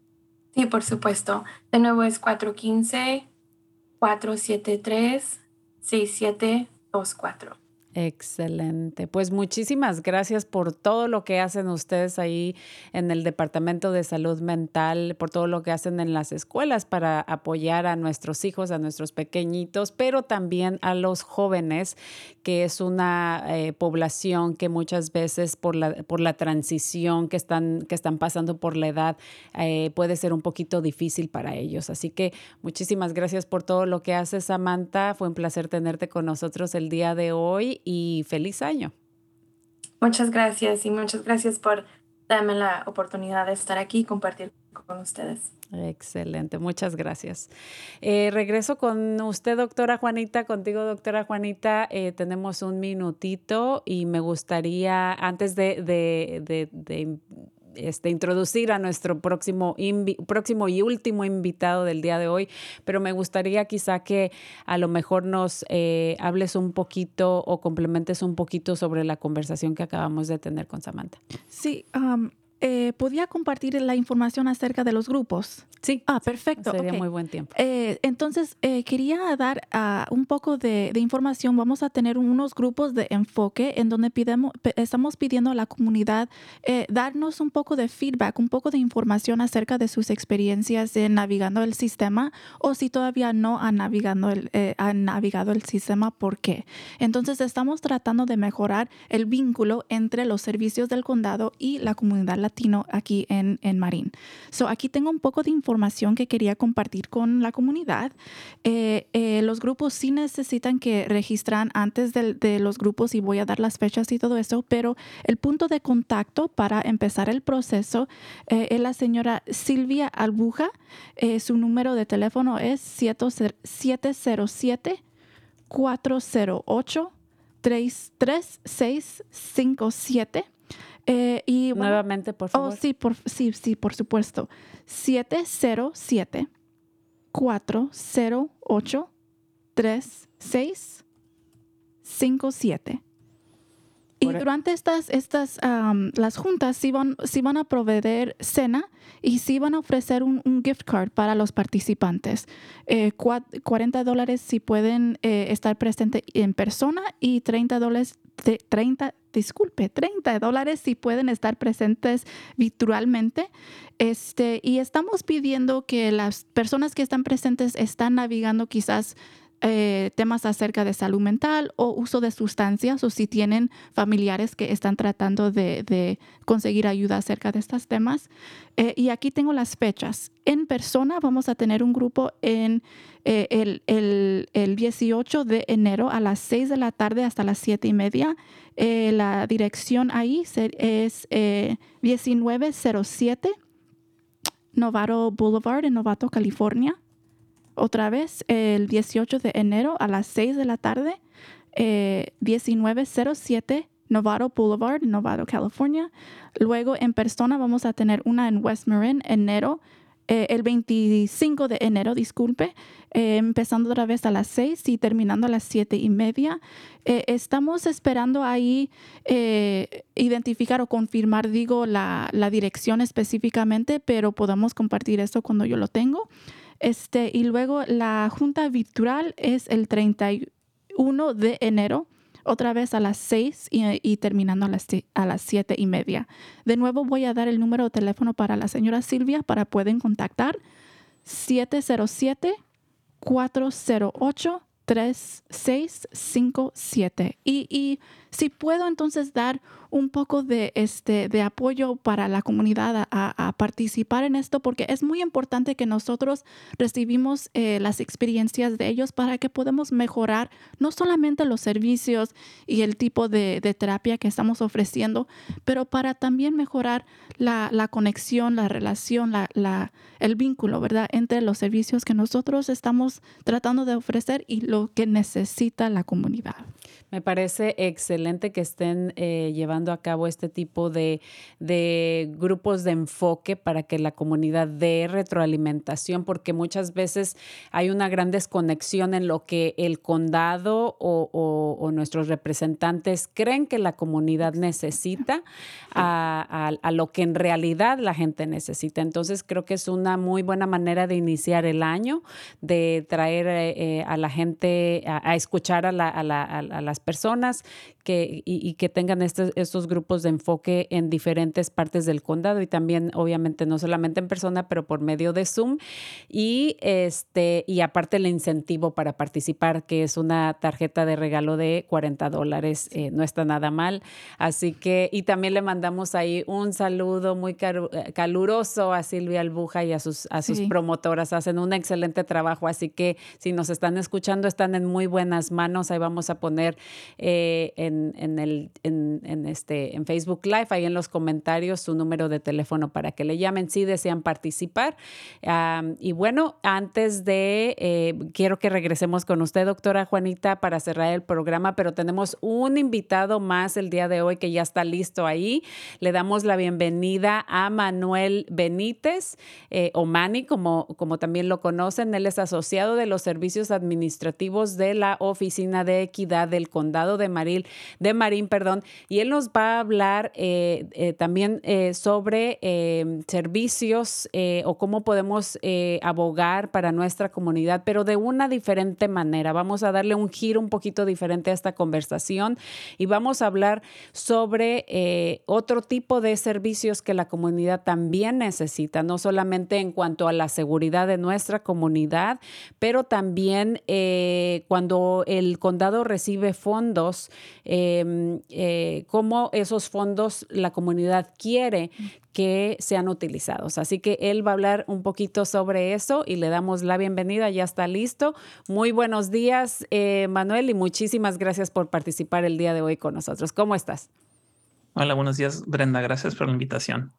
S5: Sí, por supuesto. De nuevo es 415-473-6724.
S2: Excelente. Pues muchísimas gracias por todo lo que hacen ustedes ahí en el Departamento de Salud Mental, por todo lo que hacen en las escuelas para apoyar a nuestros hijos, a nuestros pequeñitos, pero también a los jóvenes, que es una eh, población que muchas veces por la, por la transición que están, que están pasando por la edad eh, puede ser un poquito difícil para ellos. Así que muchísimas gracias por todo lo que haces, Samantha. Fue un placer tenerte con nosotros el día de hoy y feliz año.
S5: Muchas gracias y muchas gracias por darme la oportunidad de estar aquí y compartir con ustedes.
S2: Excelente, muchas gracias. Eh, regreso con usted, doctora Juanita, contigo, doctora Juanita. Eh, tenemos un minutito y me gustaría, antes de, de, de, de este, introducir a nuestro próximo, próximo y último invitado del día de hoy, pero me gustaría quizá que a lo mejor nos eh, hables un poquito o complementes un poquito sobre la conversación que acabamos de tener con Samantha.
S3: Sí, eh, ¿podía compartir la información acerca de los grupos?
S2: Sí.
S3: Ah, perfecto.
S2: Sería
S3: ok.
S2: muy buen tiempo.
S3: Eh, entonces, eh, quería dar uh, un poco de, de, información. Vamos a tener unos grupos de enfoque en donde pidemos, estamos pidiendo a la comunidad eh, darnos un poco de feedback, un poco de información acerca de sus experiencias en navegando el sistema o si todavía no han navegado el, eh, han navegado el sistema, ¿por qué? Entonces, estamos tratando de mejorar el vínculo entre los servicios del condado y la comunidad latina aquí en, en Marín. So, aquí tengo un poco de información que quería compartir con la comunidad. Eh, eh, los grupos sí necesitan que registran antes de, los grupos y voy a dar las fechas y todo eso, pero el punto de contacto para empezar el proceso eh, es la señora Silvia Albuja. su número de teléfono es 707 408 3657
S2: eh, y Nuevamente, por favor.
S3: Oh, sí, por, sí, sí, por supuesto. 707 408 3657 y durante estas, estas las juntas sí van, sí van a proveer cena y sí van a ofrecer un, gift card para los participantes. 40 eh, dólares si pueden eh, estar presentes en persona y 30 dólares, 30, disculpe, 30 dólares si pueden estar presentes virtualmente. Este, y estamos pidiendo que las personas que están presentes están navegando quizás eh, temas acerca de salud mental o uso de sustancias o si tienen familiares que están tratando de, conseguir ayuda acerca de estos temas. Eh, y aquí tengo las fechas. En persona vamos a tener un grupo en eh, el, el, el, 18 de enero a las 6 de la tarde hasta las 7 y media. la dirección ahí es 1907 Novato Boulevard en Novato, California otra vez el 18 de enero a las 6 de la tarde, 1907 eh, Novato Boulevard, Novato, California. Luego en persona vamos a tener una en West Marin, enero, eh, el 25 de enero, disculpe, eh, empezando otra vez a las 6 y terminando a las 7 y media. estamos esperando ahí identificar o confirmar, digo, la, la dirección específicamente, pero podemos compartir esto cuando yo lo tengo. Este, y luego la junta virtual es el 31 de enero, otra vez a las 6 y, terminando a las, a las 7 y media. De nuevo voy a dar el número de teléfono para la señora Silvia para pueden contactar 707 408 3657. Y, y si puedo entonces dar un poco de, este, de apoyo para la comunidad a, participar en esto, porque es muy importante que nosotros recibimos eh, las experiencias de ellos para que podamos mejorar no solamente los servicios y el tipo de, terapia que estamos ofreciendo, pero para también mejorar la, conexión, la relación, la, la, el vínculo, ¿verdad?, entre los servicios que nosotros estamos tratando de ofrecer y lo que necesita la comunidad.
S2: Me parece excelente que estén eh, llevando a cabo este tipo de, grupos de enfoque para que la comunidad dé retroalimentación, porque muchas veces hay una gran desconexión en lo que el condado o, nuestros representantes creen que la comunidad necesita a, lo que en realidad la gente necesita. Entonces creo que es una muy buena manera de iniciar el año, de traer eh, eh, a la gente a, escuchar a, a las personas que, y, que tengan estos, estos grupos de enfoque en diferentes partes del condado y también obviamente no solamente en persona, pero por medio de Zoom. Y, este, y aparte el incentivo para participar, que es una tarjeta de regalo de 40 dólares, eh, no está nada mal. Así que, y también le mandamos ahí un saludo muy eh, caluroso a Silvia Albuja y a sus, a sus promotoras. Hacen un excelente trabajo, así que si nos están escuchando, están en muy buenas manos. Ahí vamos a poner eh, en, el, en, este, en Facebook Live, ahí en los comentarios, su número de teléfono para que le llamen si desean participar. y bueno, antes de, eh, quiero que regresemos con usted, doctora Juanita, para cerrar el programa, pero tenemos un invitado más el día de hoy que ya está listo ahí. Le damos la bienvenida a Manuel Benítez, eh, o Mani, como, como también lo conocen. Él es asociado de los servicios administrativos de la Oficina de Equidad del Condado de Maril, de Marín, perdón, y él nos va a hablar eh, eh, también eh, sobre servicios o cómo podemos abogar para nuestra comunidad, pero de una diferente manera. Vamos a darle un giro un poquito diferente a esta conversación y vamos a hablar sobre otro tipo de servicios que la comunidad también necesita, no solamente en cuanto a la seguridad de nuestra comunidad, pero también cuando el condado recibe fondos, em, cómo esos fondos la comunidad quiere que sean utilizados. Así que él va a hablar un poquito sobre eso y le damos la bienvenida, ya está listo. Muy buenos días, eh, Manuel, y muchísimas gracias por participar el día de hoy con nosotros. ¿Cómo estás?
S6: Hola, buenos días, Brenda. Gracias por la invitación.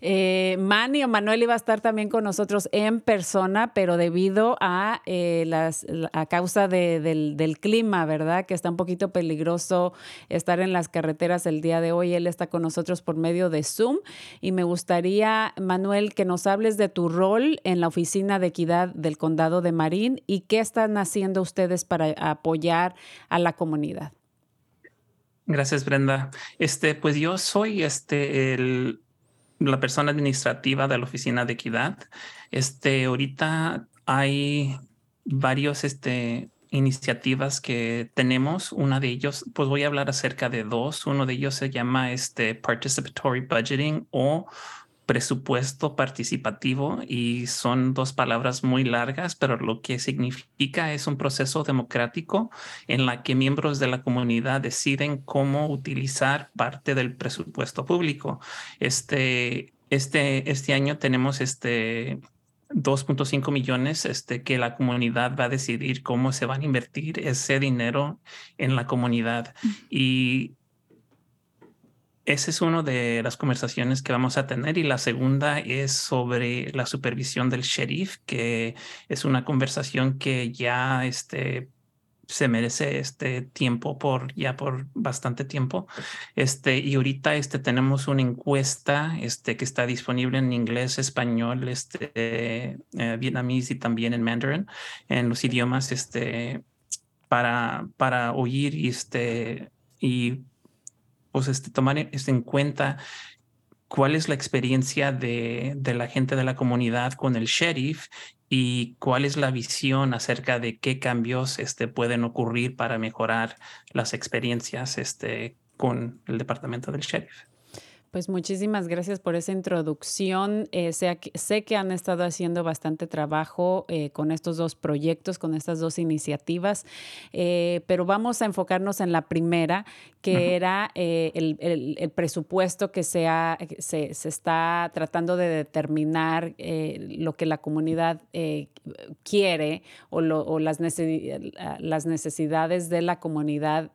S2: Eh, Manny o Manuel iba a estar también con nosotros en persona, pero debido a, eh, las, a causa del, del, clima, ¿verdad? Que está un poquito peligroso estar en las carreteras el día de hoy. Él está con nosotros por medio de Zoom y me gustaría, Manuel, que nos hables de tu rol en la Oficina de Equidad del Condado de Marín y qué están haciendo ustedes para apoyar a la comunidad.
S6: Gracias, Brenda. Este, pues yo soy este el la persona administrativa de la Oficina de Equidad. Este, ahorita hay varios este, iniciativas que tenemos. Una de ellos, pues voy a hablar acerca de dos. Uno de ellos se llama este Participatory Budgeting o presupuesto participativo y son dos palabras muy largas, pero lo que significa es un proceso democrático en la que miembros de la comunidad deciden cómo utilizar parte del presupuesto público. Este, este, este año tenemos este 2.5 millones este, que la comunidad va a decidir cómo se van a invertir ese dinero en la comunidad. Y esa es una de las conversaciones que vamos a tener y la segunda es sobre la supervisión del sheriff, que es una conversación que ya este, se merece este tiempo por ya por bastante tiempo. Este, y ahorita este, tenemos una encuesta este, que está disponible en inglés, español, este, eh, y también en mandarin, en los idiomas este, para, para oír y, este, y pues este, tomar este, en cuenta cuál es la experiencia de, de, la gente de la comunidad con el sheriff y cuál es la visión acerca de qué cambios este, pueden ocurrir para mejorar las experiencias este, con el departamento del sheriff.
S2: Pues muchísimas gracias por esa introducción. Eh, sé, sé, que han estado haciendo bastante trabajo eh, con estos dos proyectos, con estas dos iniciativas, eh, pero vamos a enfocarnos en la primera, que era el, el, presupuesto que se, se, se, está tratando de determinar lo que la comunidad quiere o, lo, o las, las, necesidades de la comunidad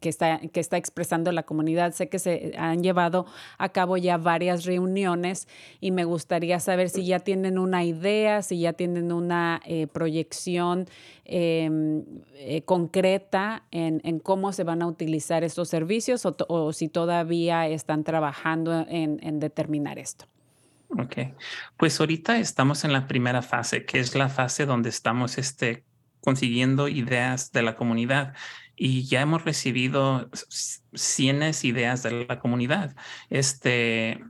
S2: que, está, que está expresando la comunidad. Sé que se han llevado a cabo ya varias reuniones y me gustaría saber si ya tienen una idea, si ya tienen una eh, proyección em, eh, concreta en, cómo se van a utilizar estos servicios o, si todavía están trabajando en, en determinar esto.
S6: Ok, pues ahorita estamos en la primera fase, que es la fase donde estamos este, consiguiendo ideas de la comunidad y ya hemos recibido cientos ideas de la comunidad. Este,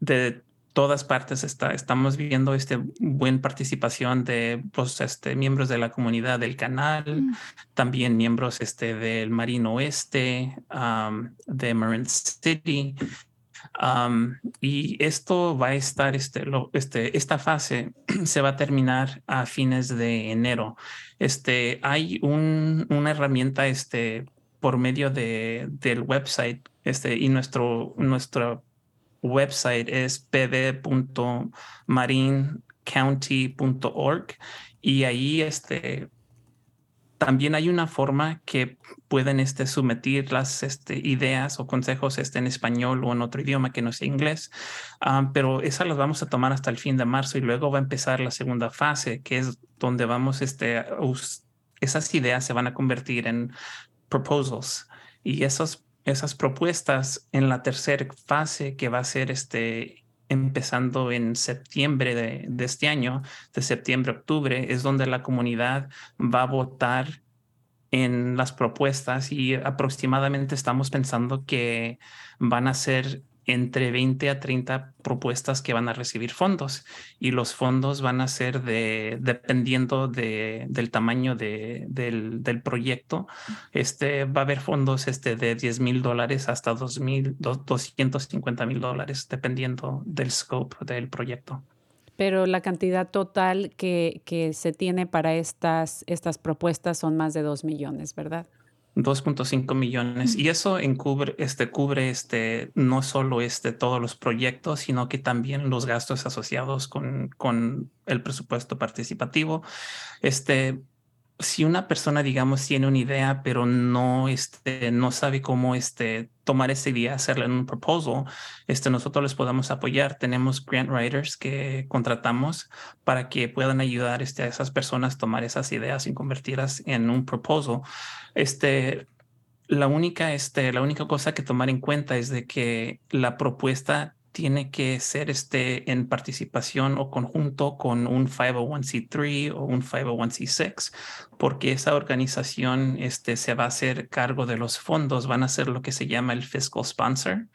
S6: de todas partes está, estamos viendo este buena participación de pues, este, miembros de la comunidad del canal, mm. también miembros este, del Marino Oeste, de Marin City, y esto va a estar, este, lo, este, esta fase se va a terminar a fines de enero. Este, hay un, una herramienta este, por medio de, del website este, y nuestro, nuestro website es pb.marinecounty.org y ahí este, también hay una forma que pueden este, someter las este, ideas o consejos este, en español o en otro idioma que no sea inglés, ah, pero esas las vamos a tomar hasta el fin de marzo y luego va a empezar la segunda fase, que es donde vamos, este, esas ideas se van a convertir en proposals. Y esas, esas propuestas en la tercera fase que va a ser este, empezando en septiembre de, este año, de septiembre a octubre, es donde la comunidad va a votar en las propuestas y aproximadamente estamos pensando que van a ser entre 20 a 30 propuestas que van a recibir fondos y los fondos van a ser de, dependiendo de, del tamaño de, del, proyecto, este, va a haber fondos este, de 10 mil dólares hasta 2 mil, 250 mil dólares, dependiendo del scope del proyecto.
S2: Pero la cantidad total que, que se tiene para estas, estas propuestas son más de 2 millones, ¿verdad?
S6: 2.5 millones y eso encubre, este, cubre este, no solo este, todos los proyectos, sino que también los gastos asociados con, con el presupuesto participativo. Este, si una persona, digamos, tiene una idea, pero no, este, no sabe cómo este, tomar esa idea, hacerla en un proposal, este, nosotros les podemos apoyar. Tenemos grant writers que contratamos para que puedan ayudar este, a esas personas a tomar esas ideas y convertirlas en un proposal. Este, la única, este, la única cosa que tomar en cuenta es de que la propuesta tiene que ser este en participación o conjunto con un 501c3 o un 501c6, porque esa organización este, se va a hacer cargo de los fondos, van a ser lo que se llama el fiscal sponsor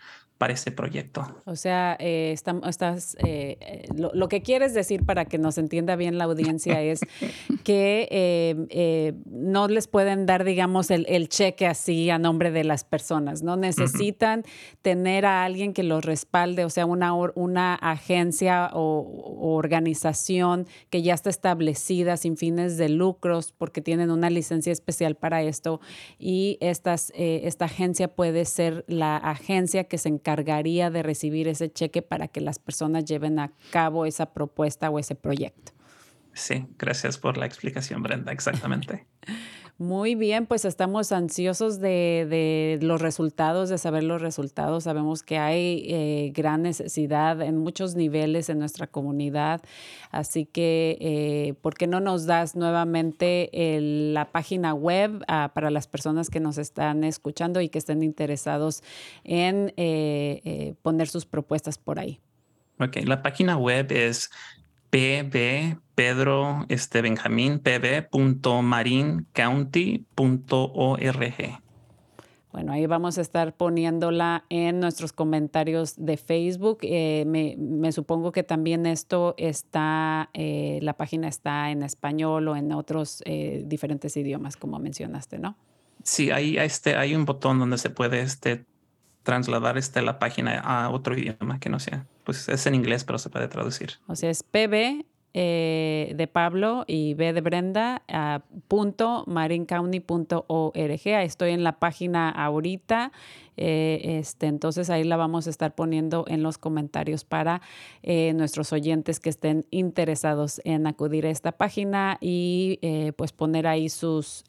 S6: para ese proyecto.
S2: O sea, eh, estás, eh, eh, lo, que quieres decir para que nos entienda bien la audiencia es que no les pueden dar, digamos, el, el, cheque así a nombre de las personas, ¿no? Necesitan tener a alguien que los respalde, o sea, una, una agencia o, organización que ya está establecida sin fines de lucros porque tienen una licencia especial para esto y estas, esta agencia puede ser la agencia que se encargaría de recibir ese cheque para que las personas lleven a cabo esa propuesta o ese proyecto.
S6: Sí, gracias por la explicación, Brenda, exactamente.
S2: Muy bien, pues estamos ansiosos de, los resultados, de saber los resultados. Sabemos que hay eh, gran necesidad en muchos niveles en nuestra comunidad, así que eh, ¿por qué no nos das nuevamente la página web ah, para las personas que nos están escuchando y que estén interesados en eh, poner sus propuestas por ahí?
S6: Ok, la página web es pb Pedro este Benjamín pb.marincounty.org.
S2: Bueno, ahí vamos a estar poniéndola en nuestros comentarios de Facebook. Eh, me, supongo que también esto está, eh, la página está en español o en otros eh, diferentes idiomas, como mencionaste, ¿no?
S6: Sí, ahí este, hay un botón donde se puede este, trasladar este, la página a otro idioma que no sea. Pues es en inglés, pero se puede traducir.
S2: O sea, es pb eh, de Pablo y B de Brenda, punto marincounty.org. Estoy en la página ahorita eh, este, entonces ahí la vamos a estar poniendo en los comentarios para eh, nuestros oyentes que estén interesados en acudir a esta página y eh, pues poner ahí sus,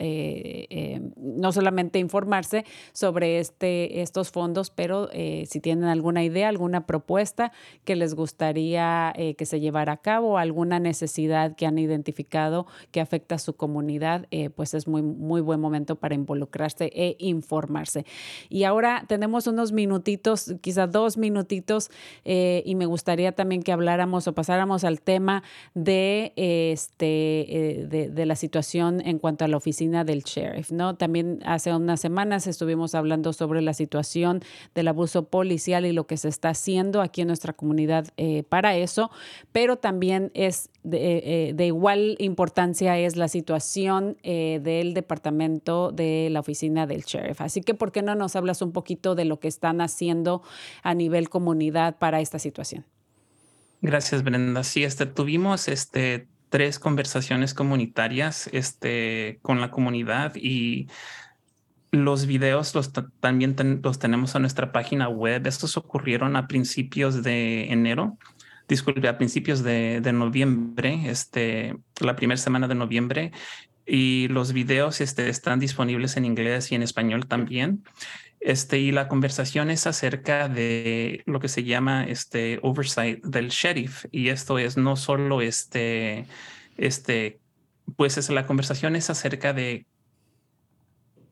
S2: no solamente informarse sobre este, estos fondos, pero si tienen alguna idea, alguna propuesta que les gustaría que se llevara a cabo, alguna necesidad que han identificado que afecta a su comunidad, pues es muy, muy buen momento para involucrarse e informarse. Y ahora tenemos unos minutitos, quizá dos minutitos, eh, y me gustaría también que habláramos o pasáramos al tema de, este, eh, de, la situación en cuanto a la oficina del sheriff, ¿no? También hace unas semanas estuvimos hablando sobre la situación del abuso policial y lo que se está haciendo aquí en nuestra comunidad eh, para eso, pero también es de, de, igual importancia es la situación del departamento de la oficina del sheriff. Así que, ¿por qué no nos hablas un poquito de lo que están haciendo a nivel comunidad para esta situación.
S6: Gracias, Brenda. Sí, este, tuvimos este, tres conversaciones comunitarias este, con la comunidad y los videos los también los tenemos en nuestra página web. Estos ocurrieron a principios de enero, disculpe, a principios de, de noviembre, este, la primera semana de noviembre. Y los videos este, están disponibles en inglés y en español también. Este, y la conversación es acerca de lo que se llama este oversight del sheriff. Y esto es no solo este, este, pues es, la conversación es acerca de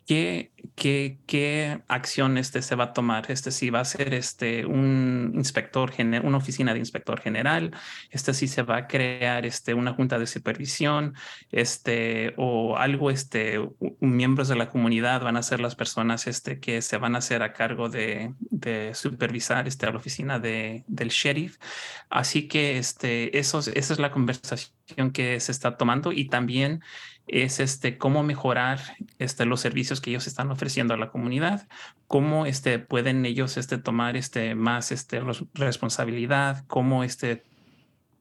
S6: qué qué, qué acción este se va a tomar, este si va a ser este un inspector general, una oficina de inspector general, este si se va a crear este una junta de supervisión, este o algo este miembros de la comunidad van a ser las personas este que se van a hacer a cargo de, de supervisar este a la oficina de, del sheriff, así que este eso esa es la conversación que se está tomando y también es este, cómo mejorar este, los servicios que ellos están ofreciendo a la comunidad, cómo este, pueden ellos este, tomar este, más este, responsabilidad, cómo este,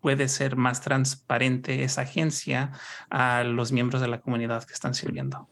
S6: puede ser más transparente esa agencia a los miembros de la comunidad que están sirviendo.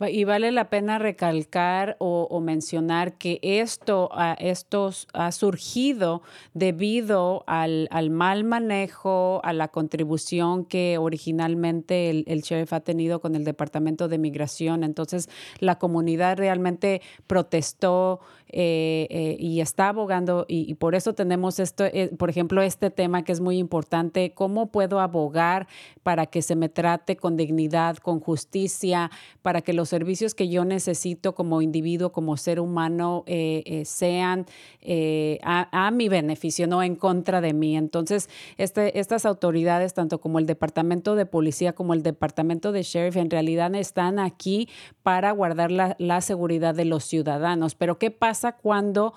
S2: Y vale la pena recalcar o, mencionar que esto, uh, esto ha surgido debido al, al, mal manejo, a la contribución que originalmente el, el, sheriff ha tenido con el Departamento de Migración. Entonces, la comunidad realmente protestó eh, eh, y está abogando y, y, por eso tenemos esto, eh, por ejemplo, este tema que es muy importante, ¿cómo puedo abogar para que se me trate con dignidad, con justicia, para que los servicios que yo necesito como individuo, como ser humano, eh, eh, sean eh, a, mi beneficio, no en contra de mí. Entonces, este, estas autoridades, tanto como el Departamento de Policía como el Departamento de Sheriff, en realidad están aquí para guardar la seguridad de los ciudadanos. Pero, ¿qué pasa cuando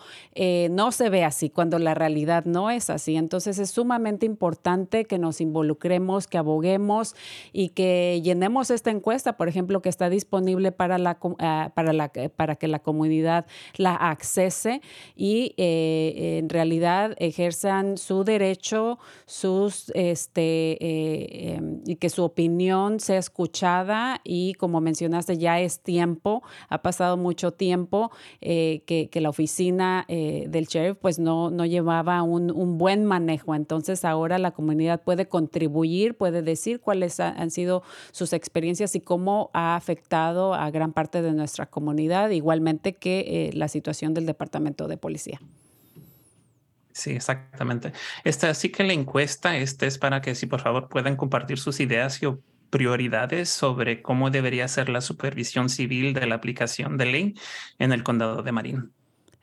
S2: no se ve así, cuando la realidad no es así? Entonces, es sumamente importante que nos involucremos, que aboguemos y que llenemos esta encuesta, por ejemplo, que está disponible para, la, uh, para, la, para que la comunidad la accese y eh, en realidad ejerzan su derecho, sus, este, eh, eh, y que su opinión sea escuchada y como mencionaste, ya es tiempo, ha pasado mucho tiempo que, que, la oficina del sheriff pues no, no llevaba un, un, buen manejo. Entonces ahora la comunidad puede contribuir, puede decir cuáles han sido sus experiencias y cómo ha afectado a gran parte de nuestra comunidad, igualmente que eh, la situación del Departamento de Policía.
S6: Sí, exactamente. Esta, así que la encuesta este es para que si por favor puedan compartir sus ideas y prioridades sobre cómo debería ser la supervisión civil de la aplicación de ley en el condado de Marín.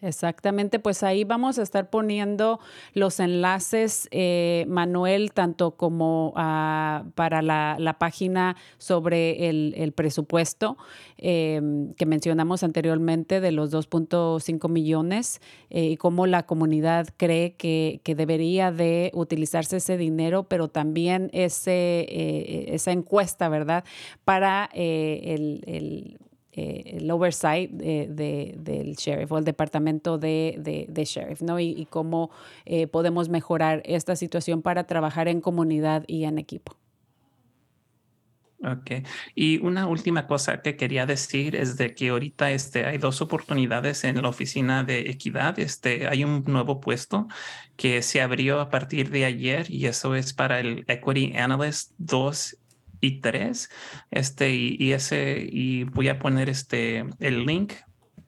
S2: Exactamente, pues ahí vamos a estar poniendo los enlaces, eh, Manuel, tanto como uh, para la, la, página sobre el, el presupuesto eh, que mencionamos anteriormente de los 2.5 millones eh, y cómo la comunidad cree que, que, debería de utilizarse ese dinero, pero también ese, eh, esa encuesta, ¿verdad? Para el, el eh, el oversight de, de, del sheriff o el departamento de, de sheriff, ¿no? Y, y cómo eh, podemos mejorar esta situación para trabajar en comunidad y en equipo.
S6: Ok. Y una última cosa que quería decir es de que ahorita este, hay dos oportunidades en la oficina de equidad. Este, hay un nuevo puesto que se abrió a partir de ayer y eso es para el Equity Analyst 2 y tres, este, y, y, ese, y voy a poner este, el link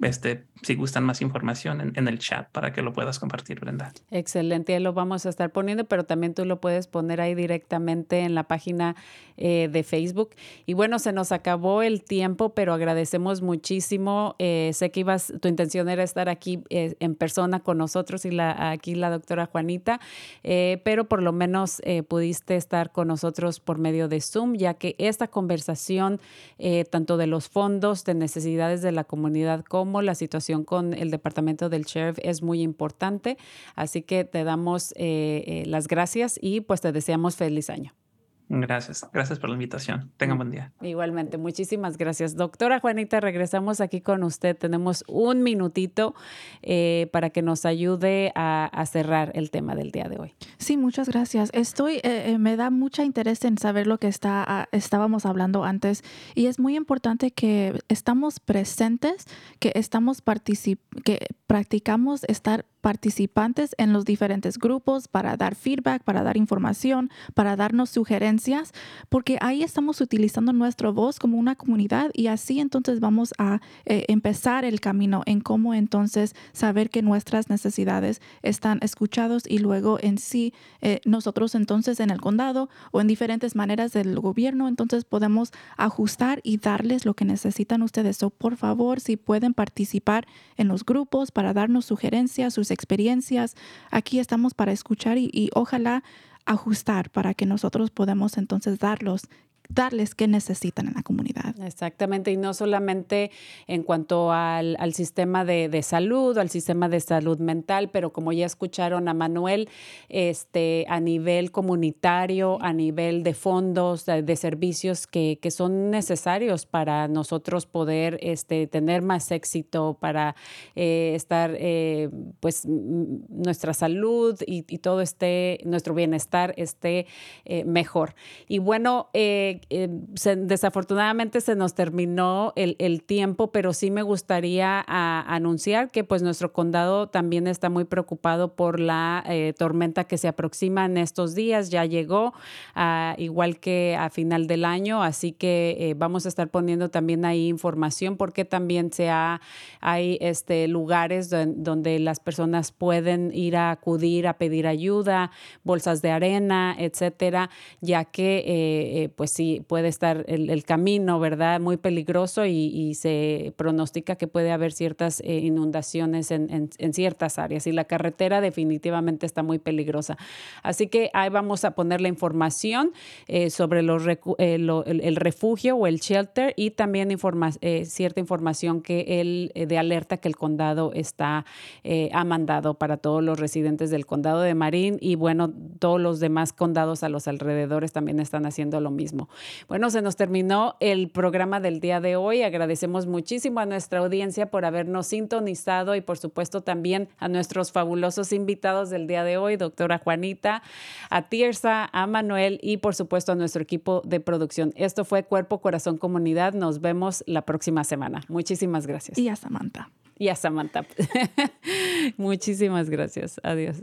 S6: este, si gustan más información en, el chat para que lo puedas compartir, Brenda.
S2: Excelente, lo vamos a estar poniendo, pero también tú lo puedes poner ahí directamente en la página eh, de Facebook. Y bueno, se nos acabó el tiempo, pero agradecemos muchísimo. Eh, sé que ibas, tu intención era estar aquí eh, en persona con nosotros y la, aquí la doctora Juanita, pero por lo menos pudiste estar con nosotros por medio de Zoom, ya que esta conversación, tanto de los fondos, de necesidades de la comunidad, como la situación con el departamento del sheriff es muy importante. Así que te damos las gracias y pues te deseamos feliz año.
S6: Gracias, gracias por la invitación. Tengan buen día.
S2: Igualmente, muchísimas gracias. Doctora Juanita, regresamos aquí con usted. Tenemos un minutito eh, para que nos ayude a, a, cerrar el tema del día de hoy.
S3: Sí, muchas gracias. Estoy, eh, me da mucha interés en saber lo que está, estábamos hablando antes y es muy importante que estamos presentes, que estamos particip que practicamos estar participantes en los diferentes grupos para dar feedback, para dar información, para darnos sugerencias, porque ahí estamos utilizando nuestra voz como una comunidad y así entonces vamos a eh, empezar el camino en cómo entonces saber que nuestras necesidades están escuchados y luego en sí eh, nosotros entonces en el condado o en diferentes maneras del gobierno entonces podemos ajustar y darles lo que necesitan ustedes. So, por favor, si pueden participar en los grupos para darnos sugerencias, sus experiencias. Aquí estamos para escuchar y, ojalá ajustar para que nosotros podamos entonces darlos darles qué necesitan en la comunidad.
S2: Exactamente, y no solamente en cuanto al, al sistema de, de, salud, al sistema de salud mental, pero como ya escucharon a Manuel, este, a nivel comunitario, a nivel de fondos, de, de servicios que, que, son necesarios para nosotros poder este, tener más éxito, para eh, estar, eh, pues, nuestra salud y, y, todo este, nuestro bienestar esté eh, mejor. Y bueno, eh, desafortunadamente se nos terminó el, tiempo, pero sí me gustaría anunciar que pues nuestro condado también está muy preocupado por la eh, tormenta que se aproxima en estos días. Ya llegó, uh, igual que a final del año, así que eh, vamos a estar poniendo también ahí información porque también se ha, hay este, lugares donde, las personas pueden ir a acudir a pedir ayuda, bolsas de arena, etcétera, ya que pues sí puede estar el, el, camino, ¿verdad? Muy peligroso y, y, se pronostica que puede haber ciertas eh, inundaciones en, en, ciertas áreas y la carretera definitivamente está muy peligrosa. Así que ahí vamos a poner la información eh, sobre los eh, lo, el, el, refugio o el shelter y también informa eh, cierta información que el, de alerta que el condado está ha mandado para todos los residentes del condado de Marín y bueno, todos los demás condados a los alrededores también están haciendo lo mismo. Bueno, se nos terminó el programa del día de hoy. Agradecemos muchísimo a nuestra audiencia por habernos sintonizado y por supuesto también a nuestros fabulosos invitados del día de hoy, doctora Juanita, a Tirsa, a Manuel y por supuesto a nuestro equipo de producción. Esto fue Cuerpo, Corazón, Comunidad. Nos vemos la próxima semana. Muchísimas gracias.
S3: Y a Samantha.
S2: Y a Samantha. Muchísimas gracias. Adiós.